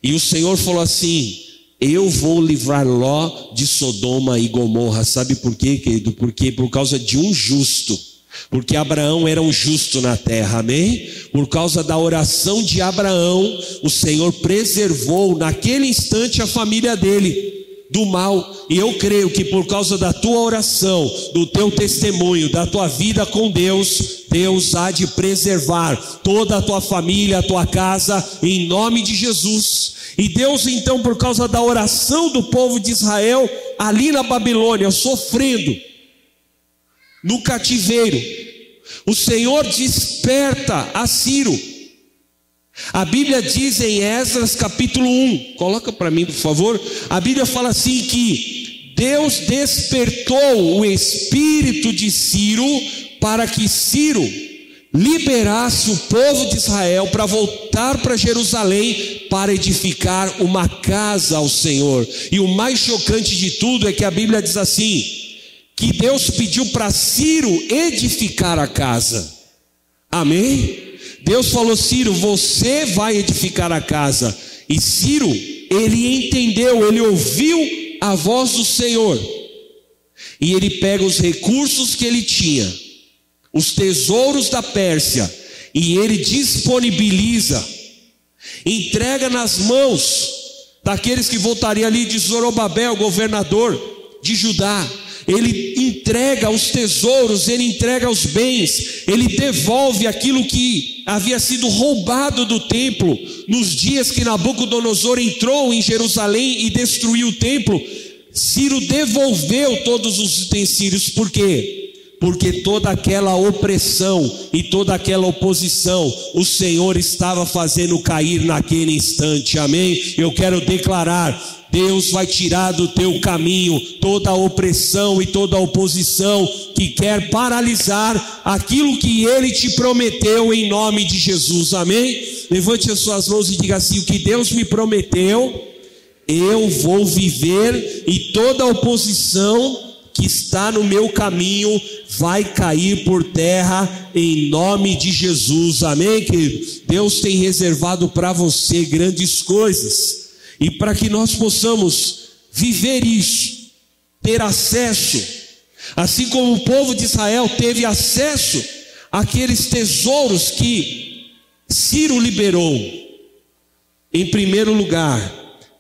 E o Senhor falou assim: Eu vou livrar Ló de Sodoma e Gomorra. Sabe por quê, querido? Porque por causa de um justo porque Abraão era um justo na terra, amém? Por causa da oração de Abraão, o Senhor preservou naquele instante a família dele do mal, e eu creio que por causa da tua oração, do teu testemunho, da tua vida com Deus, Deus há de preservar toda a tua família, a tua casa, em nome de Jesus. E Deus, então, por causa da oração do povo de Israel, ali na Babilônia, sofrendo, no cativeiro. O Senhor desperta a Ciro. A Bíblia diz em Esdras capítulo 1, coloca para mim, por favor. A Bíblia fala assim que Deus despertou o espírito de Ciro para que Ciro liberasse o povo de Israel para voltar para Jerusalém para edificar uma casa ao Senhor. E o mais chocante de tudo é que a Bíblia diz assim: que Deus pediu para Ciro edificar a casa. Amém? Deus falou: Ciro, você vai edificar a casa. E Ciro, ele entendeu, ele ouviu a voz do Senhor. E ele pega os recursos que ele tinha, os tesouros da Pérsia, e ele disponibiliza, entrega nas mãos daqueles que voltariam ali de Zorobabel, governador de Judá ele entrega os tesouros, ele entrega os bens, ele devolve aquilo que havia sido roubado do templo nos dias que Nabucodonosor entrou em Jerusalém e destruiu o templo. Ciro devolveu todos os utensílios, por quê? Porque toda aquela opressão e toda aquela oposição, o Senhor estava fazendo cair naquele instante, amém? Eu quero declarar Deus vai tirar do teu caminho toda a opressão e toda a oposição que quer paralisar aquilo que ele te prometeu em nome de Jesus. Amém? Levante as suas mãos e diga assim: o que Deus me prometeu, eu vou viver e toda a oposição que está no meu caminho vai cair por terra em nome de Jesus. Amém, querido? Deus tem reservado para você grandes coisas. E para que nós possamos viver isso, ter acesso, assim como o povo de Israel teve acesso aqueles tesouros que Ciro liberou. Em primeiro lugar,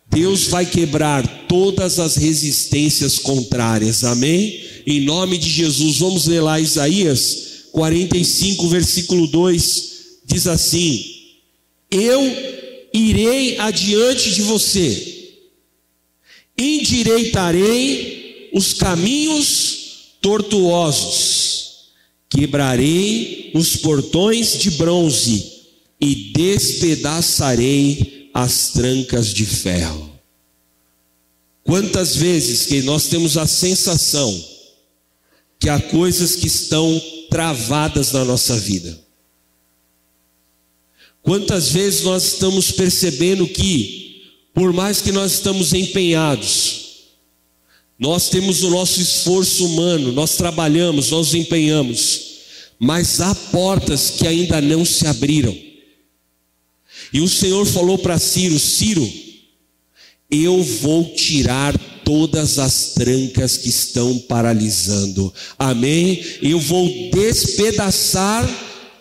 Deus vai quebrar todas as resistências contrárias, amém? Em nome de Jesus, vamos ler lá Isaías 45, versículo 2, diz assim: Eu irei adiante de você, endireitarei os caminhos tortuosos, quebrarei os portões de bronze e despedaçarei as trancas de ferro. Quantas vezes que nós temos a sensação que há coisas que estão travadas na nossa vida? Quantas vezes nós estamos percebendo que, por mais que nós estamos empenhados, nós temos o nosso esforço humano, nós trabalhamos, nós empenhamos, mas há portas que ainda não se abriram. E o Senhor falou para Ciro: Ciro, eu vou tirar todas as trancas que estão paralisando. Amém? Eu vou despedaçar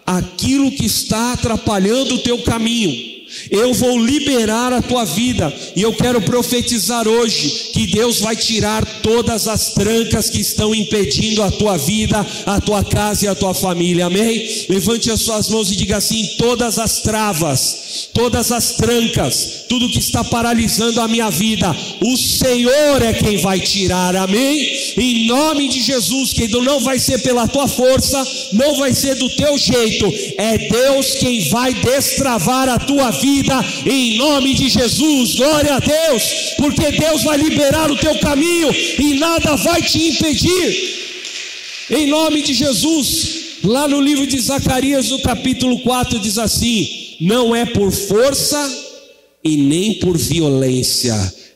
aquilo que está atrapalhando o teu caminho eu vou liberar a tua vida, e eu quero profetizar hoje que Deus vai tirar todas as trancas que estão impedindo a tua vida, a tua casa e a tua família, amém? Levante as suas mãos e diga assim: todas as travas, todas as trancas, tudo que está paralisando a minha vida, o Senhor é quem vai tirar, amém? Em nome de Jesus, que não vai ser pela tua força, não vai ser do teu jeito, é Deus quem vai destravar a tua vida vida, em nome de Jesus, glória a Deus, porque Deus vai liberar o teu caminho e nada vai te impedir, em nome de Jesus. Lá no livro de Zacarias, no capítulo 4, diz assim: Não é por força e nem por violência,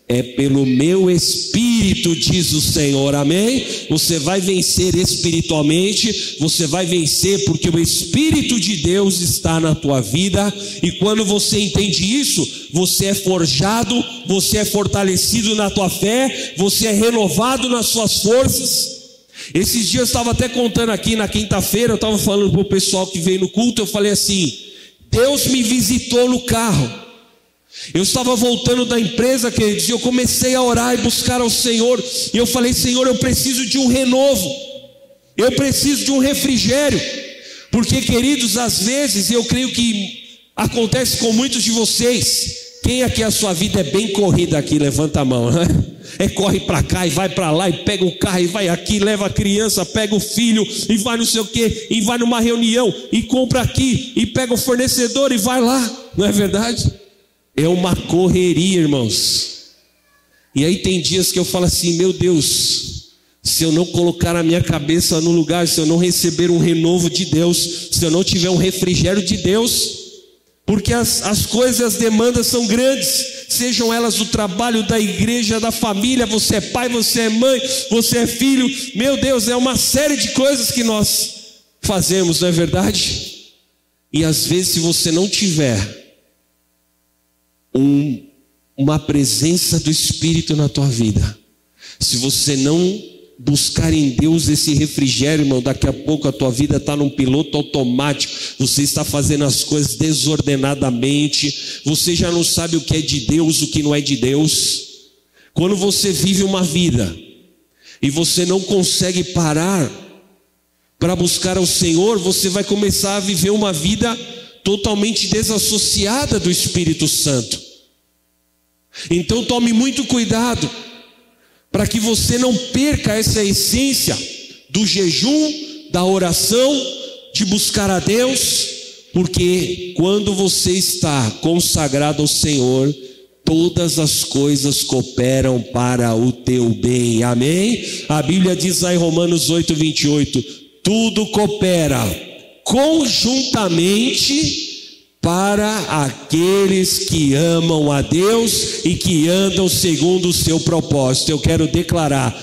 é pelo meu espírito, diz o Senhor, amém? Você vai vencer espiritualmente, você vai vencer porque o Espírito de Deus está na tua vida, e quando você entende isso, você é forjado, você é fortalecido na tua fé, você é renovado nas suas forças. Esses dias eu estava até contando aqui na quinta-feira, eu estava falando para o pessoal que veio no culto, eu falei assim: Deus me visitou no carro. Eu estava voltando da empresa, queridos, e eu comecei a orar e buscar ao Senhor. E eu falei: Senhor, eu preciso de um renovo, eu preciso de um refrigério. Porque, queridos, às vezes, eu creio que acontece com muitos de vocês. Quem aqui a sua vida é bem corrida aqui? Levanta a mão, né? É corre para cá e vai para lá e pega o carro e vai aqui, leva a criança, pega o filho e vai não sei o que, e vai numa reunião e compra aqui e pega o fornecedor e vai lá, não é verdade? É uma correria, irmãos. E aí tem dias que eu falo assim: meu Deus, se eu não colocar a minha cabeça no lugar, se eu não receber um renovo de Deus, se eu não tiver um refrigério de Deus, porque as, as coisas, as demandas são grandes, sejam elas do trabalho, da igreja, da família, você é pai, você é mãe, você é filho, meu Deus, é uma série de coisas que nós fazemos, não é verdade? E às vezes, se você não tiver um, uma presença do Espírito na tua vida, se você não buscar em Deus esse refrigério, irmão, daqui a pouco a tua vida está num piloto automático, você está fazendo as coisas desordenadamente, você já não sabe o que é de Deus, o que não é de Deus. Quando você vive uma vida e você não consegue parar para buscar ao Senhor, você vai começar a viver uma vida totalmente desassociada do Espírito Santo. Então tome muito cuidado para que você não perca essa essência do jejum, da oração, de buscar a Deus, porque quando você está consagrado ao Senhor, todas as coisas cooperam para o teu bem. Amém? A Bíblia diz lá em Romanos 8, 28: tudo coopera conjuntamente para aqueles que amam a Deus e que andam segundo o seu propósito. Eu quero declarar: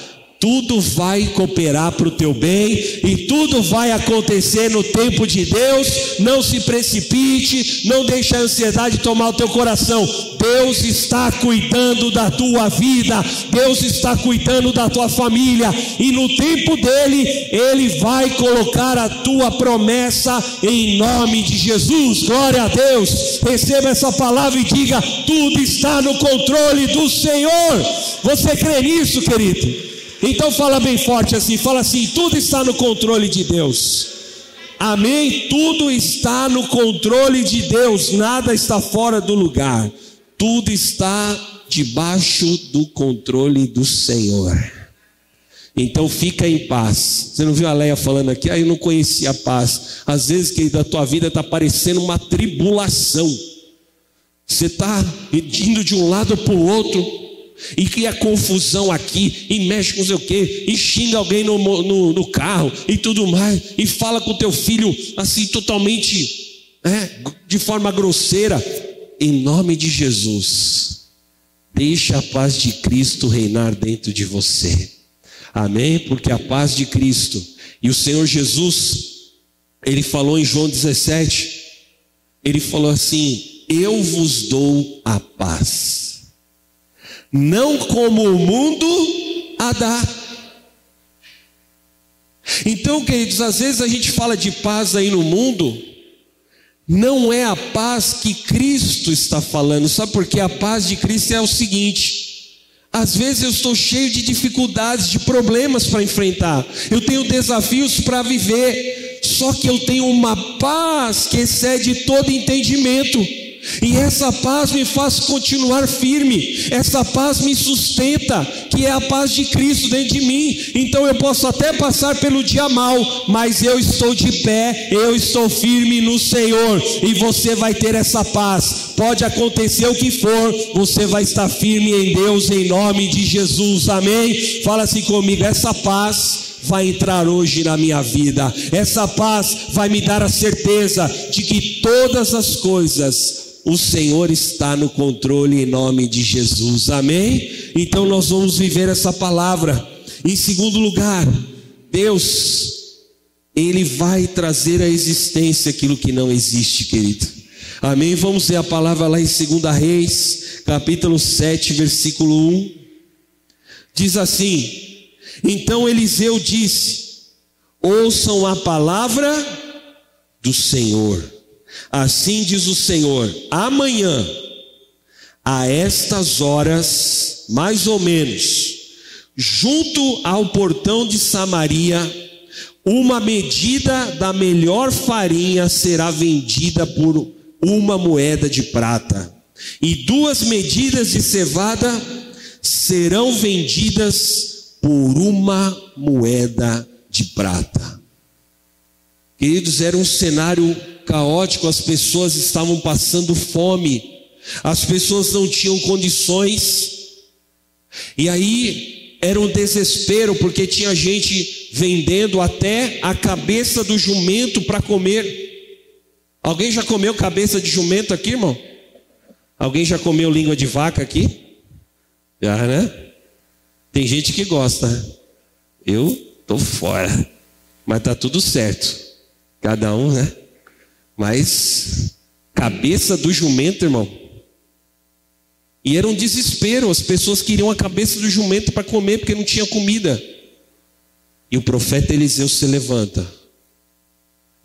tudo vai cooperar para o teu bem e tudo vai acontecer no tempo de Deus. Não se precipite, não deixe a ansiedade tomar o teu coração. Deus está cuidando da tua vida, Deus está cuidando da tua família, e no tempo dele, Ele vai colocar a tua promessa em nome de Jesus. Glória a Deus. Receba essa palavra e diga: tudo está no controle do Senhor. Você crê nisso, querido? Então fala bem forte assim, fala assim: tudo está no controle de Deus. Amém? Tudo está no controle de Deus, nada está fora do lugar. Tudo está debaixo do controle do Senhor. Então fica em paz. Você não viu a Leia falando aqui? Ah, eu não conhecia a paz. Às vezes, que da tua vida está parecendo uma tribulação. Você está indo de um lado para o outro, e cria confusão aqui, e mexe com sei o quê, e xinga alguém no, no, no, carro e tudo mais, e fala com teu filho assim totalmente, é, de forma grosseira, em nome de Jesus, deixa a paz de Cristo reinar dentro de você, amém? Porque a paz de Cristo, e o Senhor Jesus, ele falou em João 17, ele falou assim: Eu vos dou a paz não como o mundo a dá. Então, queridos, às vezes a gente fala de paz aí no mundo, não é a paz que Cristo está falando, sabe por quê? A paz de Cristo é o seguinte: às vezes eu estou cheio de dificuldades, de problemas para enfrentar, eu tenho desafios para viver, só que eu tenho uma paz que excede todo entendimento. E essa paz me faz continuar firme, essa paz me sustenta, que é a paz de Cristo dentro de mim. Então eu posso até passar pelo dia mal, mas eu estou de pé, eu estou firme no Senhor, e você vai ter essa paz. Pode acontecer o que for, você vai estar firme em Deus, em nome de Jesus, amém? Fala assim comigo, essa paz vai entrar hoje na minha vida. Essa paz vai me dar a certeza de que todas as coisas o Senhor está no controle em nome de Jesus, amém? Então nós vamos viver essa palavra. Em segundo lugar, Deus, Ele vai trazer à existência aquilo que não existe, querido. Amém? Vamos ver a palavra lá em 2 Reis, capítulo 7, versículo 1. Diz assim: Então Eliseu disse: Ouçam a palavra do Senhor. Assim diz o Senhor: amanhã, a estas horas, mais ou menos, junto ao portão de Samaria, uma medida da melhor farinha será vendida por uma moeda de prata, e duas medidas de cevada serão vendidas por uma moeda de prata. Queridos, era um cenário caótico, as pessoas estavam passando fome, as pessoas não tinham condições, e aí era um desespero, porque tinha gente vendendo até a cabeça do jumento para comer. Alguém já comeu cabeça de jumento aqui, irmão? Alguém já comeu língua de vaca aqui? Já, né? Tem gente que gosta. Eu tô fora. Mas tá tudo certo. Cada um, né? Mas cabeça do jumento, irmão. E era um desespero, as pessoas queriam a cabeça do jumento para comer porque não tinha comida. E o profeta Eliseu se levanta.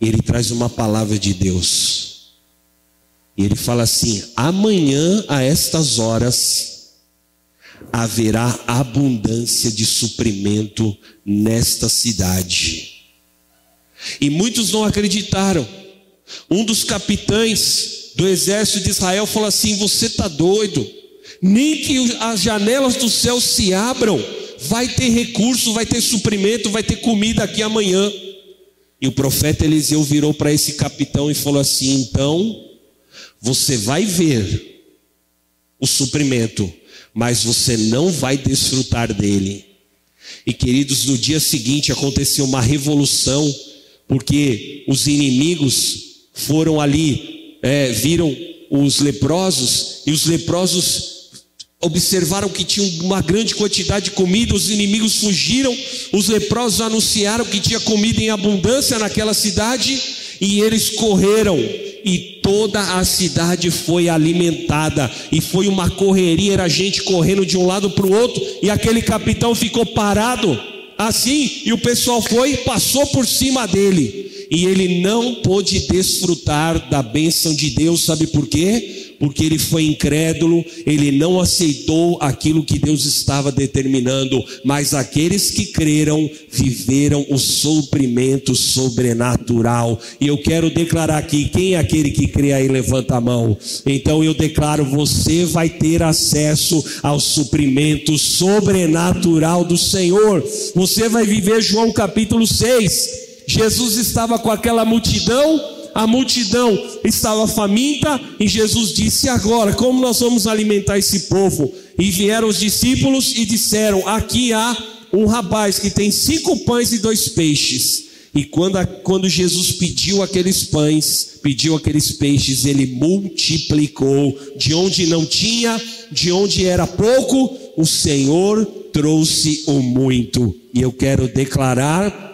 E ele traz uma palavra de Deus. E ele fala assim: amanhã a estas horas haverá abundância de suprimento nesta cidade. E muitos não acreditaram. Um dos capitães do exército de Israel falou assim: Você está doido? Nem que as janelas do céu se abram, vai ter recurso, vai ter suprimento, vai ter comida aqui amanhã. E o profeta Eliseu virou para esse capitão e falou assim: Então, você vai ver o suprimento, mas você não vai desfrutar dele. E queridos, no dia seguinte aconteceu uma revolução, porque os inimigos foram ali, é, viram os leprosos, e os leprosos observaram que tinha uma grande quantidade de comida, os inimigos fugiram, os leprosos anunciaram que tinha comida em abundância naquela cidade e eles correram e toda a cidade foi alimentada e foi uma correria, era gente correndo de um lado para o outro e aquele capitão ficou parado assim e o pessoal foi, passou por cima dele e ele não pôde desfrutar da bênção de Deus, sabe por quê? porque ele foi incrédulo, ele não aceitou aquilo que Deus estava determinando, mas aqueles que creram viveram o suprimento sobrenatural. E eu quero declarar aqui: quem é aquele que crê aí, levanta a mão. Então eu declaro: você vai ter acesso ao suprimento sobrenatural do Senhor. Você vai viver João capítulo 6. Jesus estava com aquela multidão a multidão estava faminta e Jesus disse: Agora, como nós vamos alimentar esse povo? E vieram os discípulos e disseram: Aqui há um rapaz que tem cinco pães e dois peixes. E quando, quando Jesus pediu aqueles pães, pediu aqueles peixes, ele multiplicou. De onde não tinha, de onde era pouco, o Senhor trouxe o muito. E eu quero declarar: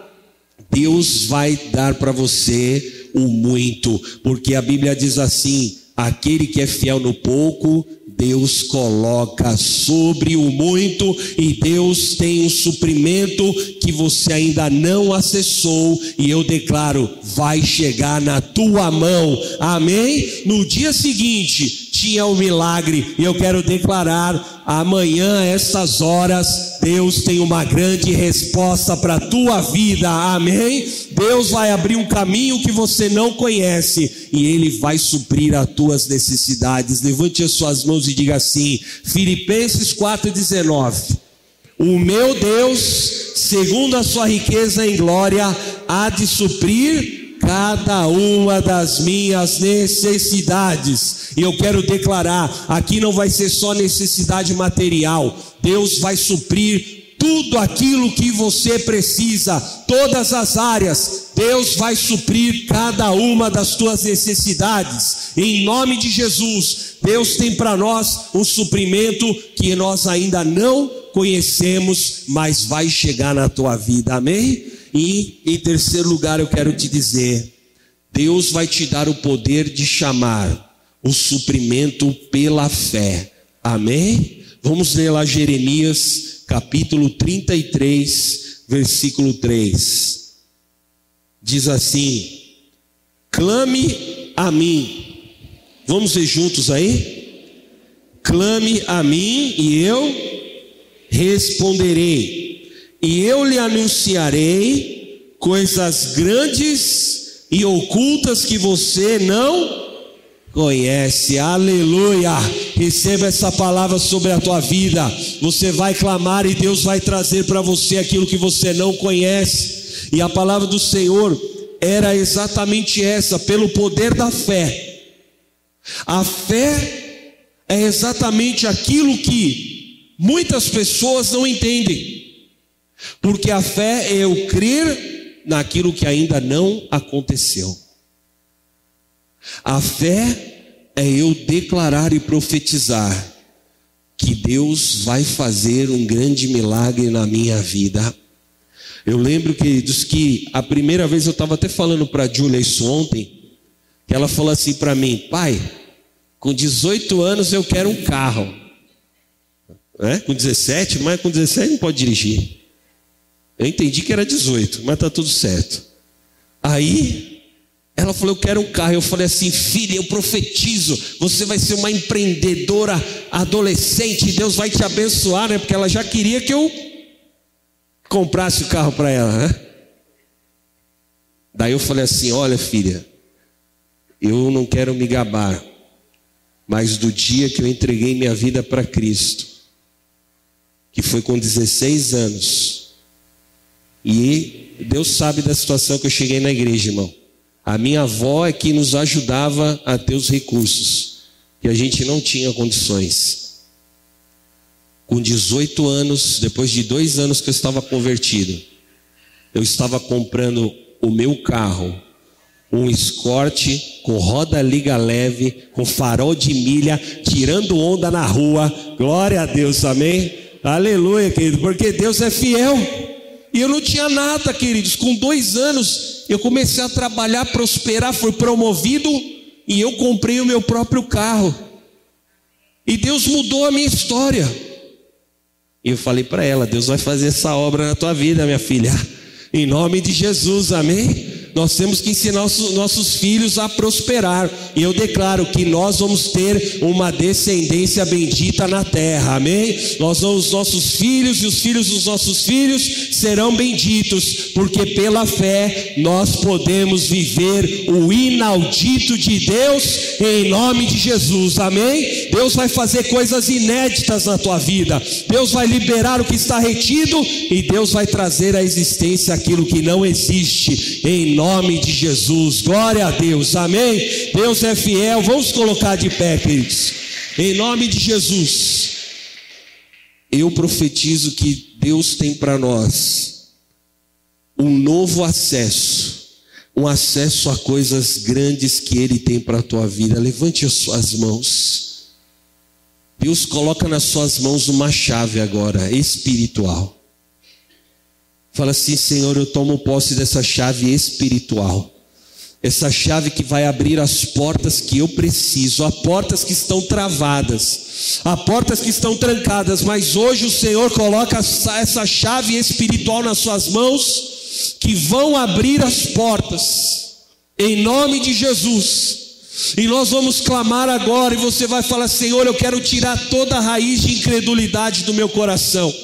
Deus vai dar para você o muito, porque a Bíblia diz assim: aquele que é fiel no pouco, Deus coloca sobre o muito e Deus tem um suprimento que você ainda não acessou e eu declaro, vai chegar na tua mão. Amém? No dia seguinte, tinha um milagre e eu quero declarar amanhã essas horas Deus tem uma grande resposta para a tua vida. Amém? Deus vai abrir um caminho que você não conhece e ele vai suprir as tuas necessidades. Levante as suas mãos e diga assim: Filipenses 4:19. O meu Deus, segundo a sua riqueza em glória, há de suprir cada uma das minhas necessidades. E eu quero declarar: aqui não vai ser só necessidade material, Deus vai suprir tudo aquilo que você precisa, todas as áreas, Deus vai suprir cada uma das tuas necessidades, em nome de Jesus. Deus tem para nós um suprimento que nós ainda não conhecemos, mas vai chegar na tua vida, amém? E em terceiro lugar, eu quero te dizer: Deus vai te dar o poder de chamar o suprimento pela fé. Amém? Vamos ler lá Jeremias, capítulo 33, versículo 3. Diz assim: Clame a mim. Vamos ver juntos aí? Clame a mim e eu responderei e eu lhe anunciarei coisas grandes e ocultas que você não conhece. Aleluia! Receba essa palavra sobre a tua vida. Você vai clamar e Deus vai trazer para você aquilo que você não conhece. E a palavra do Senhor era exatamente essa, pelo poder da fé. A fé é exatamente aquilo que muitas pessoas não entendem. Porque a fé é eu crer naquilo que ainda não aconteceu. A fé é eu declarar e profetizar que Deus vai fazer um grande milagre na minha vida. Eu lembro, queridos, que a primeira vez eu estava até falando para a Júlia isso ontem, que ela falou assim para mim, pai, com 18 anos eu quero um carro. É? Com 17, mas com 17 não pode dirigir. Eu entendi que era 18, mas tá tudo certo. Aí ela falou: Eu quero um carro. Eu falei assim: Filha, eu profetizo. Você vai ser uma empreendedora adolescente. Deus vai te abençoar, né? Porque ela já queria que eu comprasse o carro para ela, né? Daí eu falei assim: Olha, filha, eu não quero me gabar, mas do dia que eu entreguei minha vida para Cristo, que foi com 16 anos, e Deus sabe da situação que eu cheguei na igreja, irmão. A minha avó é que nos ajudava a ter os recursos, que a gente não tinha condições. Com 18 anos, depois de dois anos que eu estava convertido, eu estava comprando o meu carro um escorte com roda liga leve, com farol de milha, tirando onda na rua. Glória a Deus, amém? Aleluia, querido, porque Deus é fiel. E eu não tinha nada, queridos. Com dois anos, eu comecei a trabalhar, prosperar, fui promovido e eu comprei o meu próprio carro. E Deus mudou a minha história. E eu falei para ela: Deus vai fazer essa obra na tua vida, minha filha. Em nome de Jesus, amém? Nós temos que ensinar nossos, nossos filhos a prosperar. E eu declaro que nós vamos ter uma descendência bendita na terra. Amém? Nós vamos, nossos filhos e os filhos dos nossos filhos serão benditos, porque pela fé nós podemos viver o inaudito de Deus em nome de Jesus. Amém? Deus vai fazer coisas inéditas na tua vida. Deus vai liberar o que está retido e Deus vai trazer à existência aquilo que não existe em nome nome de Jesus. Glória a Deus. Amém. Deus é fiel. Vamos colocar de pé, queridos. Em nome de Jesus. Eu profetizo que Deus tem para nós um novo acesso, um acesso a coisas grandes que Ele tem para a tua vida. Levante as suas mãos. Deus coloca nas suas mãos uma chave agora, espiritual. Fala assim, Senhor, eu tomo posse dessa chave espiritual. Essa chave que vai abrir as portas que eu preciso, há portas que estão travadas, há portas que estão trancadas, mas hoje o Senhor coloca essa chave espiritual nas suas mãos, que vão abrir as portas, em nome de Jesus. E nós vamos clamar agora, e você vai falar: Senhor, eu quero tirar toda a raiz de incredulidade do meu coração.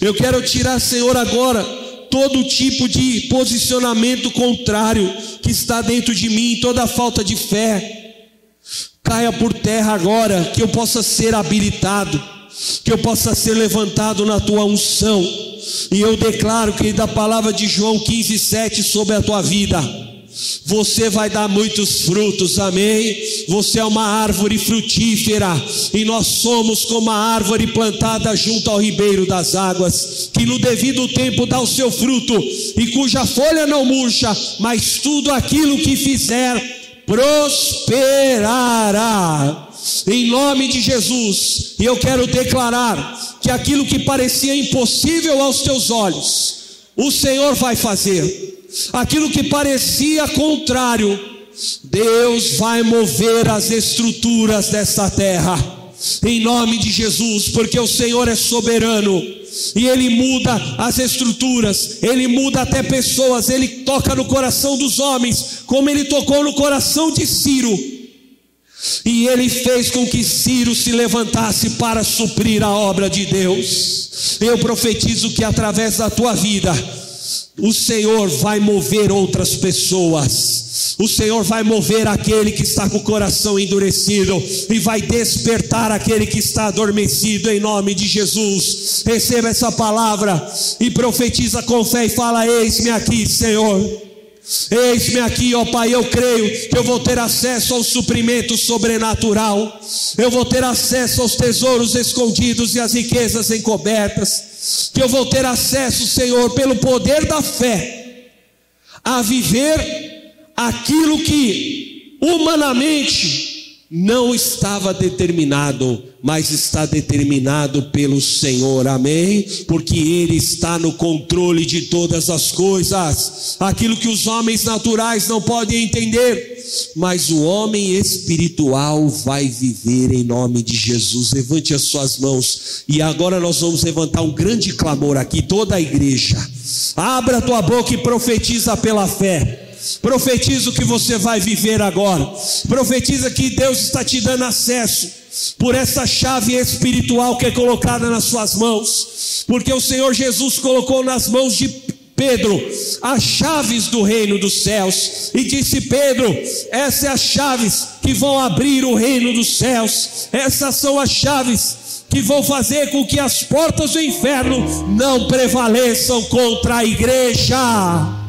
Eu quero tirar, Senhor, agora todo tipo de posicionamento contrário que está dentro de mim, toda falta de fé. Caia por terra agora, que eu possa ser habilitado, que eu possa ser levantado na tua unção. E eu declaro que da palavra de João 15, 7 sobre a tua vida você vai dar muitos frutos, amém? Você é uma árvore frutífera, e nós somos como a árvore plantada junto ao ribeiro das águas, que no devido tempo dá o seu fruto, e cuja folha não murcha, mas tudo aquilo que fizer prosperará. Em nome de Jesus, e eu quero declarar que aquilo que parecia impossível aos teus olhos, o Senhor vai fazer aquilo que parecia contrário, Deus vai mover as estruturas desta terra, em nome de Jesus, porque o Senhor é soberano e Ele muda as estruturas, Ele muda até pessoas, Ele toca no coração dos homens, como Ele tocou no coração de Ciro. E ele fez com que Ciro se levantasse para suprir a obra de Deus. Eu profetizo que através da tua vida, o Senhor vai mover outras pessoas. O Senhor vai mover aquele que está com o coração endurecido e vai despertar aquele que está adormecido em nome de Jesus. Receba essa palavra e profetiza com fé e fala: Eis-me aqui, Senhor. Eis-me aqui, ó Pai, eu creio que eu vou ter acesso ao suprimento sobrenatural, eu vou ter acesso aos tesouros escondidos e às riquezas encobertas, que eu vou ter acesso, Senhor, pelo poder da fé, a viver aquilo que humanamente não estava determinado mas está determinado pelo Senhor, amém? Porque Ele está no controle de todas as coisas, aquilo que os homens naturais não podem entender, mas o homem espiritual vai viver em nome de Jesus. Levante as suas mãos, e agora nós vamos levantar um grande clamor aqui, toda a igreja. Abra tua boca e profetiza pela fé. Profetiza o que você vai viver agora. Profetiza que Deus está te dando acesso por essa chave espiritual que é colocada nas suas mãos, porque o Senhor Jesus colocou nas mãos de Pedro as chaves do reino dos céus e disse: Pedro, essas são as chaves que vão abrir o reino dos céus, essas são as chaves que vão fazer com que as portas do inferno não prevaleçam contra a igreja.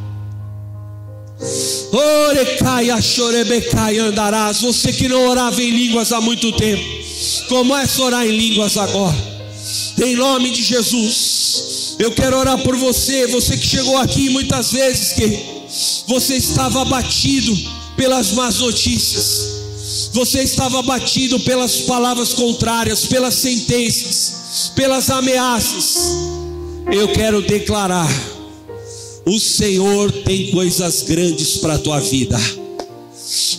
Andarás. Você que não orava em línguas há muito tempo, comece a orar em línguas agora. Em nome de Jesus. Eu quero orar por você, você que chegou aqui muitas vezes, que você estava abatido pelas más notícias, você estava abatido pelas palavras contrárias, pelas sentenças, pelas ameaças. Eu quero declarar: o Senhor tem coisas grandes para a tua vida.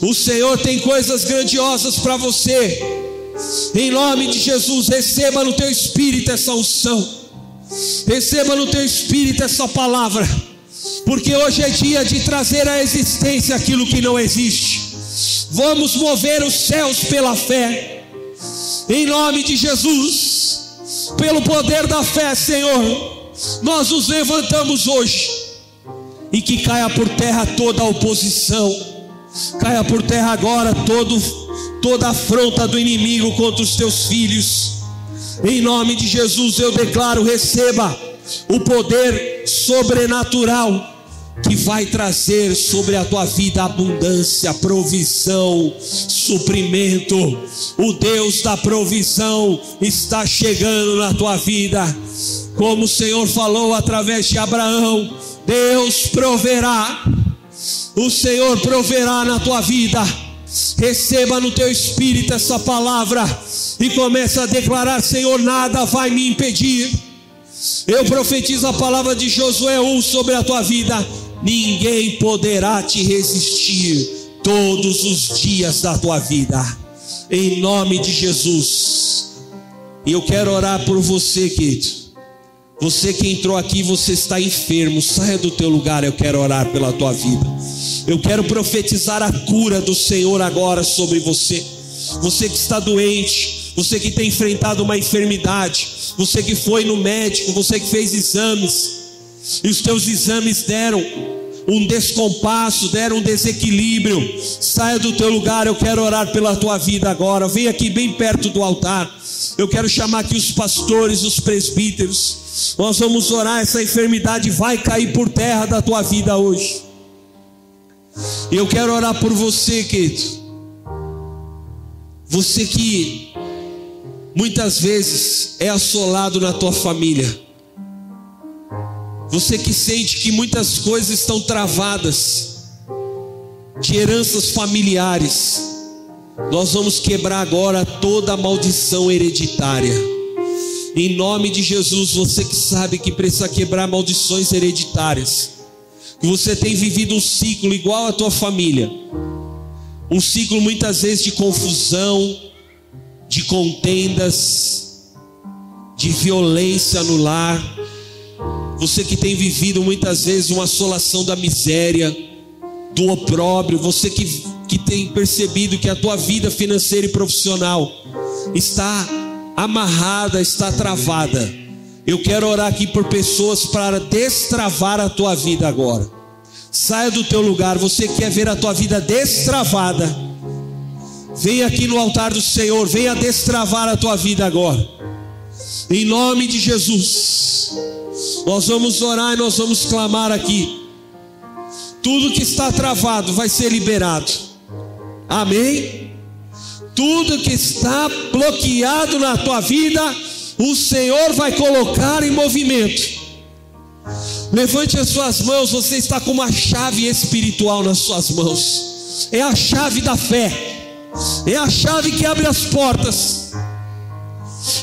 O Senhor tem coisas grandiosas para você. Em nome de Jesus, receba no teu espírito essa unção. Receba no teu espírito essa palavra. Porque hoje é dia de trazer à existência aquilo que não existe. Vamos mover os céus pela fé. Em nome de Jesus, pelo poder da fé, Senhor, nós nos levantamos hoje e que caia por terra toda a oposição, caia por terra agora todo, toda afronta do inimigo contra os teus filhos. Em nome de Jesus eu declaro: receba o poder sobrenatural que vai trazer sobre a tua vida abundância, provisão, suprimento. O Deus da provisão está chegando na tua vida, como o Senhor falou através de Abraão: Deus proverá, o Senhor proverá na tua vida. Receba no teu espírito essa palavra e comece a declarar: Senhor, nada vai me impedir. Eu profetizo a palavra de Josué 1 sobre a tua vida ninguém poderá te resistir todos os dias da tua vida, em nome de Jesus. E eu quero orar por você, querido. Você que entrou aqui, você está enfermo, saia do teu lugar, eu quero orar pela tua vida. Eu quero profetizar a cura do Senhor agora sobre você. Você que está doente, você que tem enfrentado uma enfermidade, você que foi no médico, você que fez exames, e os teus exames deram um descompasso, deram um desequilíbrio. Saia do teu lugar, eu quero orar pela tua vida agora. Vem aqui bem perto do altar. Eu quero chamar aqui os pastores, os presbíteros. Nós vamos orar, essa enfermidade vai cair por terra da tua vida hoje. E eu quero orar por você, querido. Você que muitas vezes é assolado na tua família. Você que sente que muitas coisas estão travadas, de heranças familiares, nós vamos quebrar agora toda a maldição hereditária. Em nome de Jesus, você que sabe que precisa quebrar maldições hereditárias, que você tem vivido um ciclo igual à tua família, um ciclo muitas vezes de confusão, de contendas, de violência no lar você que tem vivido muitas vezes uma assolação da miséria, do opróbrio, você que, que tem percebido que a tua vida financeira e profissional está amarrada, está travada. Eu quero orar aqui por pessoas para destravar a tua vida agora. Saia do teu lugar, você quer ver a tua vida destravada. Venha aqui no altar do Senhor, venha destravar a tua vida agora. Em nome de Jesus. Nós vamos orar e nós vamos clamar aqui. Tudo que está travado vai ser liberado. Amém? Tudo que está bloqueado na tua vida, o Senhor vai colocar em movimento. Levante as suas mãos, você está com uma chave espiritual nas suas mãos. É a chave da fé. É a chave que abre as portas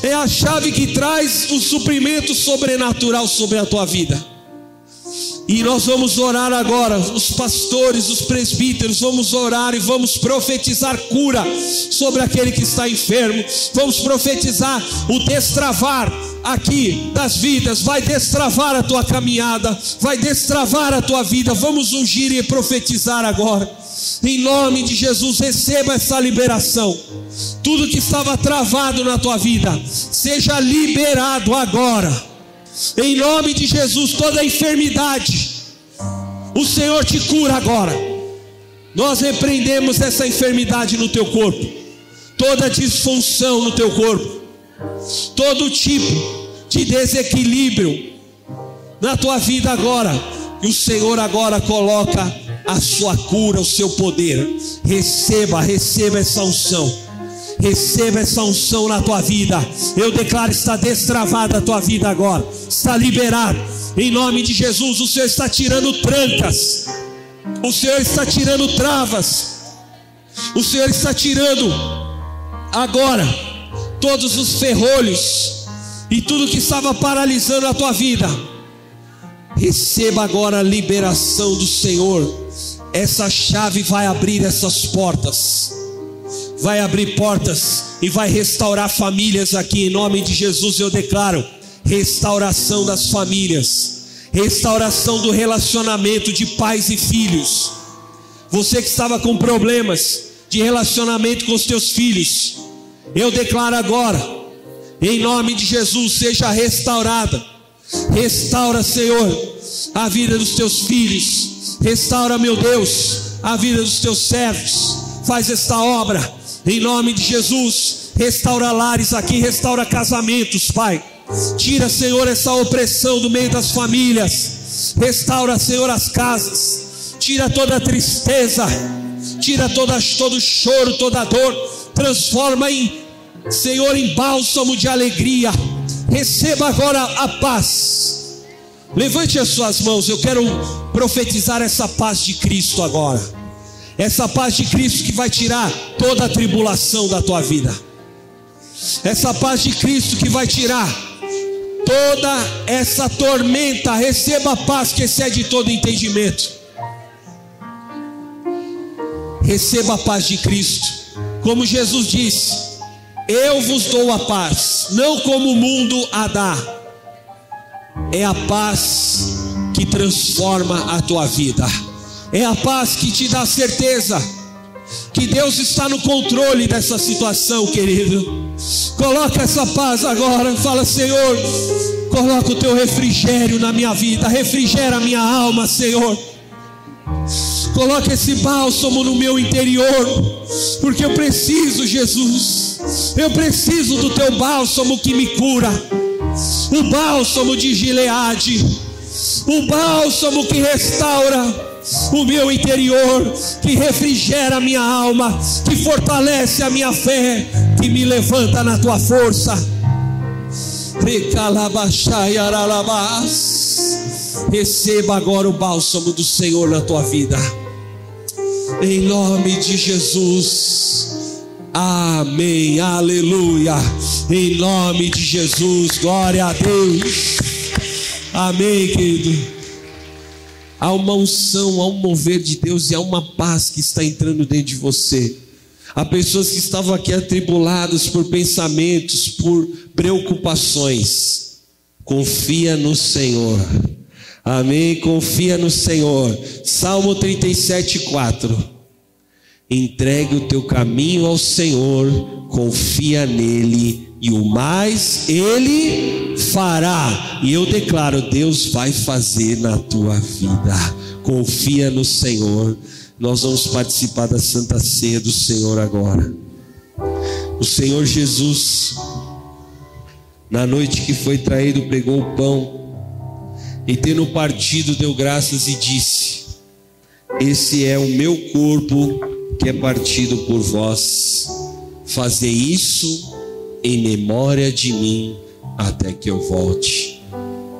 é a chave que traz o suprimento sobrenatural sobre a tua vida. E nós vamos orar agora, os pastores, os presbíteros, vamos orar e vamos profetizar cura sobre aquele que está enfermo. Vamos profetizar o destravar aqui das vidas, vai destravar a tua caminhada, vai destravar a tua vida. Vamos ungir e profetizar agora. Em nome de Jesus, receba essa liberação. Tudo que estava travado na tua vida, seja liberado agora. Em nome de Jesus, toda enfermidade, o Senhor te cura agora. Nós repreendemos essa enfermidade no teu corpo, toda disfunção no teu corpo, todo tipo de desequilíbrio na tua vida agora. E o Senhor agora coloca a sua cura, o seu poder. Receba, receba essa unção. Receba essa unção na tua vida. Eu declaro: está destravada a tua vida agora. Está liberado. Em nome de Jesus, o Senhor está tirando trancas. O Senhor está tirando travas. O Senhor está tirando agora todos os ferrolhos e tudo que estava paralisando a tua vida. Receba agora a liberação do Senhor. Essa chave vai abrir essas portas. Vai abrir portas e vai restaurar famílias aqui em nome de Jesus. Eu declaro restauração das famílias, restauração do relacionamento de pais e filhos. Você que estava com problemas de relacionamento com os teus filhos, eu declaro agora, em nome de Jesus, seja restaurada. Restaura, Senhor, a vida dos teus filhos. Restaura, meu Deus, a vida dos teus servos. Faz esta obra, em nome de Jesus. Restaura lares aqui, restaura casamentos, Pai. Tira, Senhor, essa opressão do meio das famílias. Restaura, Senhor, as casas. Tira toda a tristeza. Tira toda, todo choro, toda dor. Transforma em, Senhor, em bálsamo de alegria. Receba agora a paz. Levante as suas mãos. Eu quero profetizar essa paz de Cristo agora. Essa paz de Cristo que vai tirar toda a tribulação da tua vida. Essa paz de Cristo que vai tirar toda essa tormenta, receba a paz que excede todo entendimento. Receba a paz de Cristo, como Jesus disse: Eu vos dou a paz, não como o mundo a dá. É a paz que transforma a tua vida, é a paz que te dá certeza que Deus está no controle dessa situação, querido. Coloca essa paz agora. Fala, Senhor, coloca o teu refrigério na minha vida. Refrigera a minha alma, Senhor. Coloca esse bálsamo no meu interior, porque eu preciso, Jesus. Eu preciso do teu bálsamo que me cura. O bálsamo de Gileade. O bálsamo que restaura o meu interior, que refrigera a minha alma, que fortalece a minha fé, que me levanta na tua força. Receba agora o bálsamo do Senhor na tua vida, em nome de Jesus. Amém, aleluia. Em nome de Jesus, glória a Deus. Amém, querido. Há uma unção, há um mover de Deus e há uma paz que está entrando dentro de você. Há pessoas que estavam aqui atribuladas por pensamentos, por preocupações. Confia no Senhor. Amém. Confia no Senhor. Salmo 37, 4. Entregue o teu caminho ao Senhor, confia nele e o mais ele fará. E eu declaro: Deus vai fazer na tua vida. Confia no Senhor. Nós vamos participar da Santa Ceia do Senhor agora. O Senhor Jesus, na noite que foi traído, pegou o pão e, tendo partido, deu graças e disse: Esse é o meu corpo que é partido por vós. Fazer isso em memória de mim até que eu volte.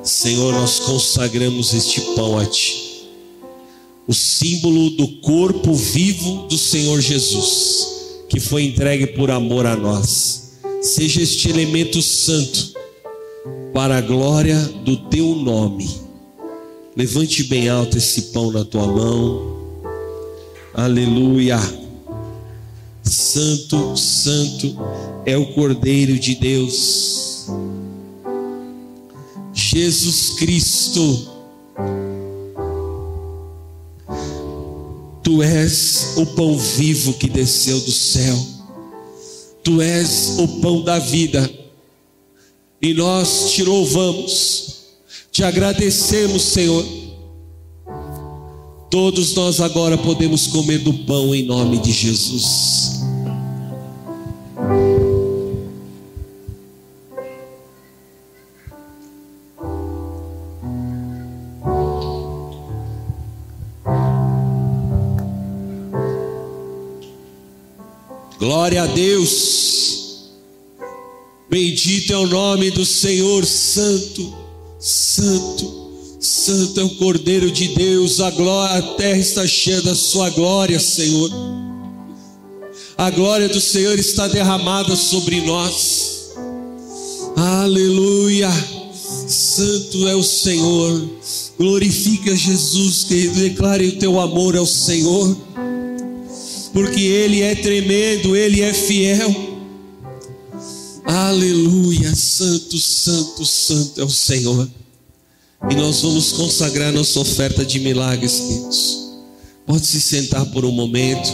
Senhor, nós consagramos este pão a Ti, o símbolo do corpo vivo do Senhor Jesus, que foi entregue por amor a nós. Seja este elemento santo para a glória do Teu nome. Levante bem alto esse pão na tua mão. Aleluia. Santo, Santo é o Cordeiro de Deus, Jesus Cristo. Tu és o pão vivo que desceu do céu, Tu és o pão da vida, e nós te louvamos, te agradecemos, Senhor. Todos nós agora podemos comer do pão em nome de Jesus. Glória a Deus. Bendito é o nome do Senhor, santo, santo, Santo é o Cordeiro de Deus, a, glória, a terra está cheia da Sua glória, Senhor. A glória do Senhor está derramada sobre nós. Aleluia. Santo é o Senhor. Glorifique a Jesus, querido. Declare o teu amor ao Senhor. Porque Ele é tremendo, Ele é fiel. Aleluia. Santo, santo, santo é o Senhor. E nós vamos consagrar nossa oferta de milagres, queridos. Pode se sentar por um momento.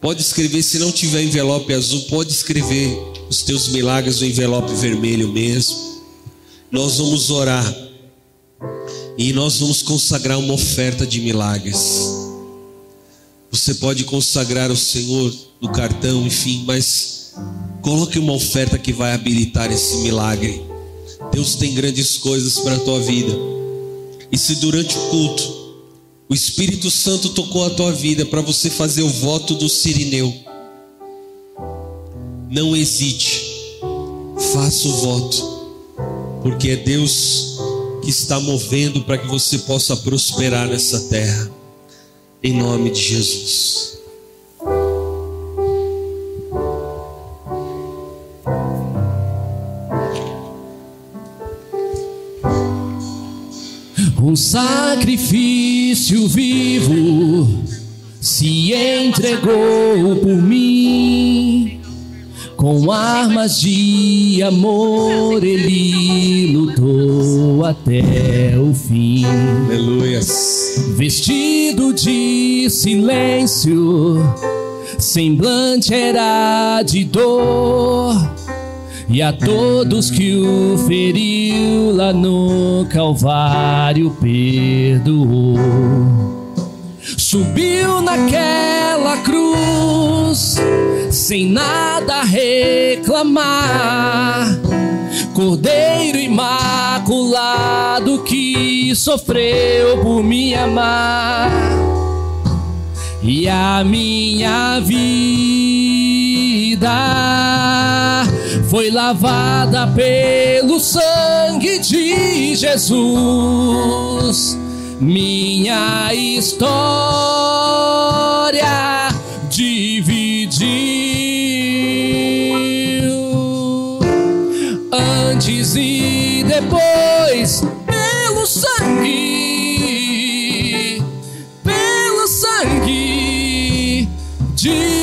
Pode escrever, se não tiver envelope azul, pode escrever os teus milagres no envelope vermelho mesmo. Nós vamos orar. E nós vamos consagrar uma oferta de milagres. Você pode consagrar ao Senhor no cartão, enfim, mas coloque uma oferta que vai habilitar esse milagre. Deus tem grandes coisas para a tua vida. E se durante o culto o Espírito Santo tocou a tua vida para você fazer o voto do Sirineu, não hesite, faça o voto, porque é Deus que está movendo para que você possa prosperar nessa terra, em nome de Jesus. Um sacrifício vivo se entregou por mim. Com armas de amor ele lutou até o fim. Aleluia. Vestido de silêncio, semblante era de dor. E a todos que o feriu lá no Calvário perdoou. Subiu naquela cruz, sem nada reclamar. Cordeiro imaculado que sofreu por me amar. E a minha vida foi lavada pelo sangue de Jesus. Minha história dividiu antes e depois pelo sangue, pelo sangue de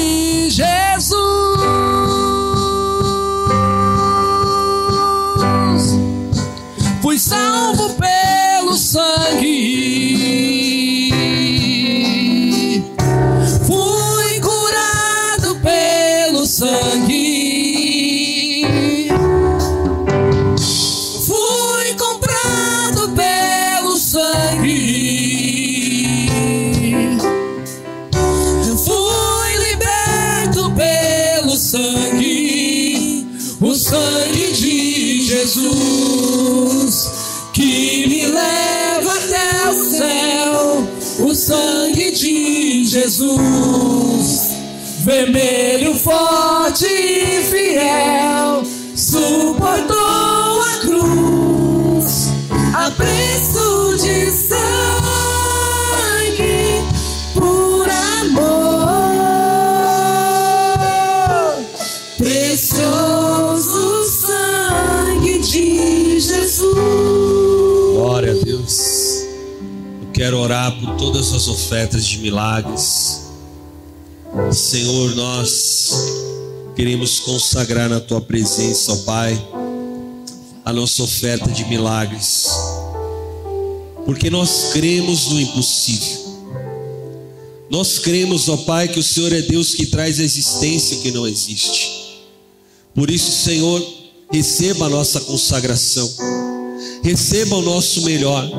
por todas as ofertas de milagres. Senhor, nós queremos consagrar na tua presença, ó Pai, a nossa oferta de milagres. Porque nós cremos no impossível. Nós cremos, ó Pai, que o Senhor é Deus que traz a existência que não existe. Por isso, Senhor, receba a nossa consagração, receba o nosso melhor.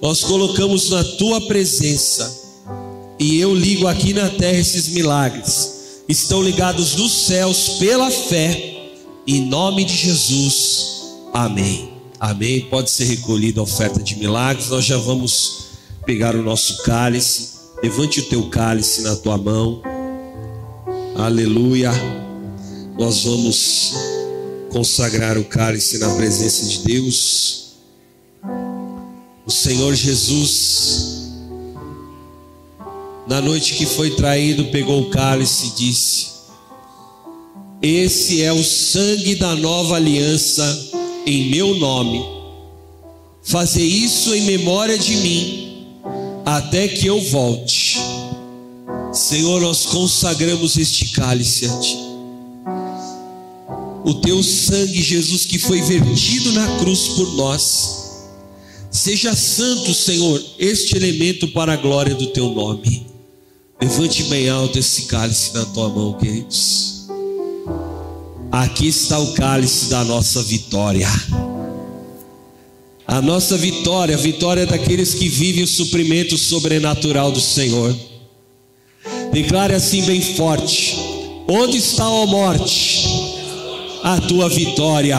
Nós colocamos na tua presença, e eu ligo aqui na terra esses milagres, estão ligados nos céus pela fé, em nome de Jesus. Amém. Amém. Pode ser recolhida a oferta de milagres. Nós já vamos pegar o nosso cálice. Levante o teu cálice na tua mão. Aleluia. Nós vamos consagrar o cálice na presença de Deus. O Senhor Jesus, na noite que foi traído, pegou o cálice e disse: Esse é o sangue da nova aliança em meu nome. Fazer isso em memória de mim, até que eu volte. Senhor, nós consagramos este cálice a Ti. O Teu sangue, Jesus, que foi vertido na cruz por nós. Seja santo, Senhor, este elemento para a glória do Teu nome. Levante bem alto esse cálice na Tua mão, queridos. Aqui está o cálice da nossa vitória. A nossa vitória, a vitória daqueles que vivem o suprimento sobrenatural do Senhor. Declare assim bem forte: Onde está a morte? A tua vitória.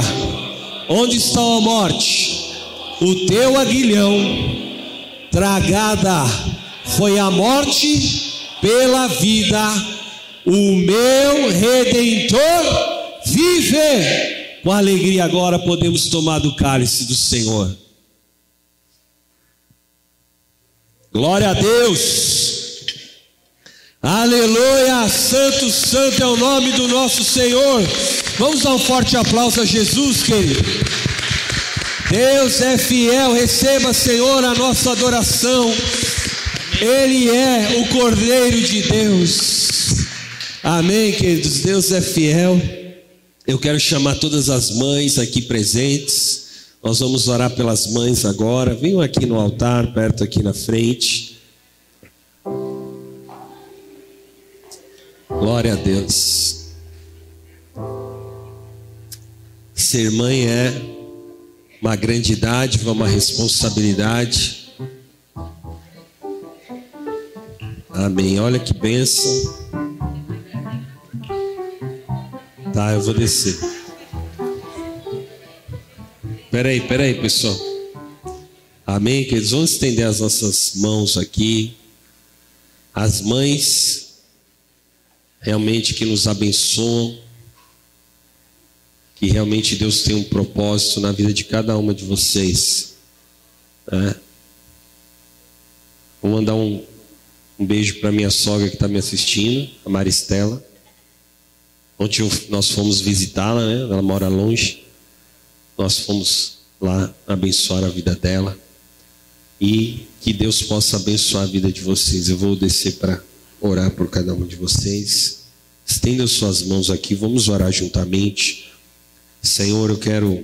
Onde está a morte? O teu aguilhão. Tragada foi a morte pela vida. O meu redentor vive. Com alegria agora podemos tomar do cálice do Senhor. Glória a Deus. Aleluia, santo, santo é o nome do nosso Senhor. Vamos dar um forte aplauso a Jesus, querido. Deus é fiel, receba, Senhor, a nossa adoração. Ele é o Cordeiro de Deus. Amém, queridos. Deus é fiel. Eu quero chamar todas as mães aqui presentes. Nós vamos orar pelas mães agora. Venham aqui no altar, perto aqui na frente. Glória a Deus. Ser mãe é uma grande dádiva, uma responsabilidade. Amém. Olha que bênção. Tá, eu vou descer. Peraí, peraí, pessoal. Amém, queridos. Vamos estender as nossas mãos aqui. As mães realmente que nos abençoam, que realmente Deus tem um propósito na vida de cada uma de vocês. Né? Vou mandar um, um beijo para minha sogra que está me assistindo, a Maristela. Ontem nós fomos visitá-la, né? ela mora longe. Nós fomos lá abençoar a vida dela. E que Deus possa abençoar a vida de vocês. Eu vou descer para orar por cada um de vocês. Estenda suas mãos aqui, vamos orar juntamente. Senhor, eu quero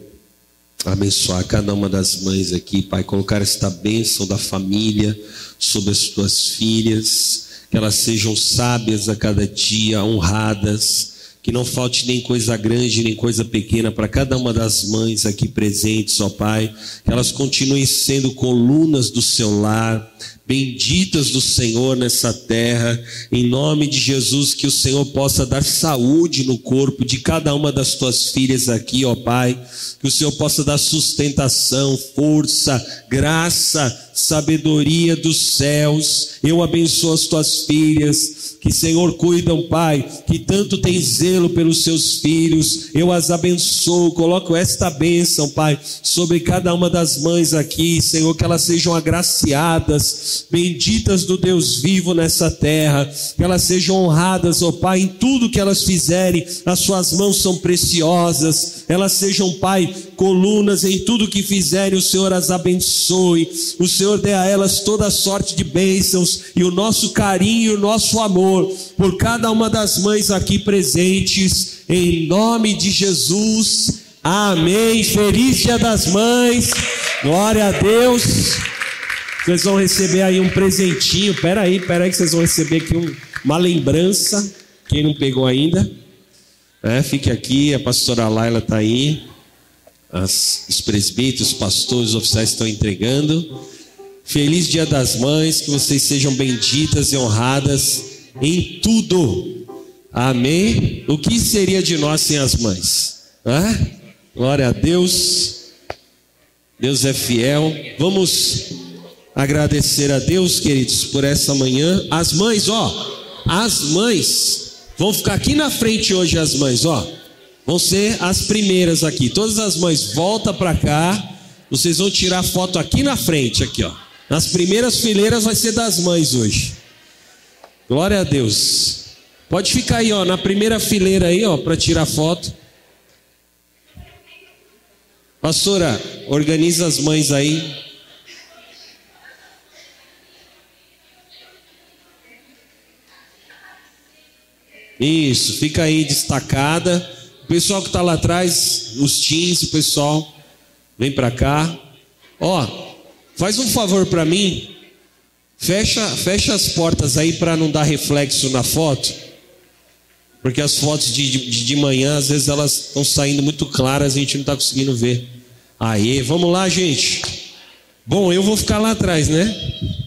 abençoar cada uma das mães aqui, Pai, colocar esta bênção da família sobre as tuas filhas, que elas sejam sábias a cada dia, honradas, que não falte nem coisa grande nem coisa pequena para cada uma das mães aqui presentes, ó Pai, que elas continuem sendo colunas do seu lar, benditas do Senhor nessa terra, em nome de Jesus, que o Senhor possa dar saúde no corpo de cada uma das tuas filhas aqui, ó Pai, que o Senhor possa dar sustentação, força, graça, sabedoria dos céus. Eu abençoo as tuas filhas, que Senhor cuidam, Pai, que tanto tem zelo pelos seus filhos. Eu as abençoo, coloco esta bênção, Pai, sobre cada uma das mães aqui, Senhor, que elas sejam agraciadas benditas do Deus vivo nessa terra, que elas sejam honradas, ó Pai, em tudo que elas fizerem, as suas mãos são preciosas, elas sejam, Pai, colunas em tudo que fizerem, o Senhor as abençoe, o Senhor dê a elas toda sorte de bênçãos e o nosso carinho o nosso amor por cada uma das mães aqui presentes, em nome de Jesus. Amém. Feliz Dia das Mães. Glória a Deus. Vocês vão receber aí um presentinho. Pera aí, pera aí que vocês vão receber aqui um, uma lembrança. Quem não pegou ainda, é, fique aqui. A pastora Laila está aí. As, os presbíteros, os pastores, os oficiais estão entregando. Feliz Dia das Mães, que vocês sejam benditas e honradas em tudo. Amém? O que seria de nós sem as mães? É? Glória a Deus. Deus é fiel. Vamos agradecer a Deus, queridos, por essa manhã. As mães, ó, as mães vão ficar aqui na frente hoje as mães, ó. Vão ser as primeiras aqui. Todas as mães volta para cá. Vocês vão tirar foto aqui na frente, aqui, ó. Nas primeiras fileiras vai ser das mães hoje. Glória a Deus. Pode ficar aí, ó, na primeira fileira aí, ó, para tirar foto. Pastora, organiza as mães aí. Isso, fica aí destacada. O pessoal que está lá atrás, os teens, o pessoal, vem para cá. Ó, faz um favor para mim. Fecha, fecha as portas aí para não dar reflexo na foto. Porque as fotos de, de, de manhã, às vezes elas estão saindo muito claras a gente não está conseguindo ver. Aí, vamos lá, gente. Bom, eu vou ficar lá atrás, né?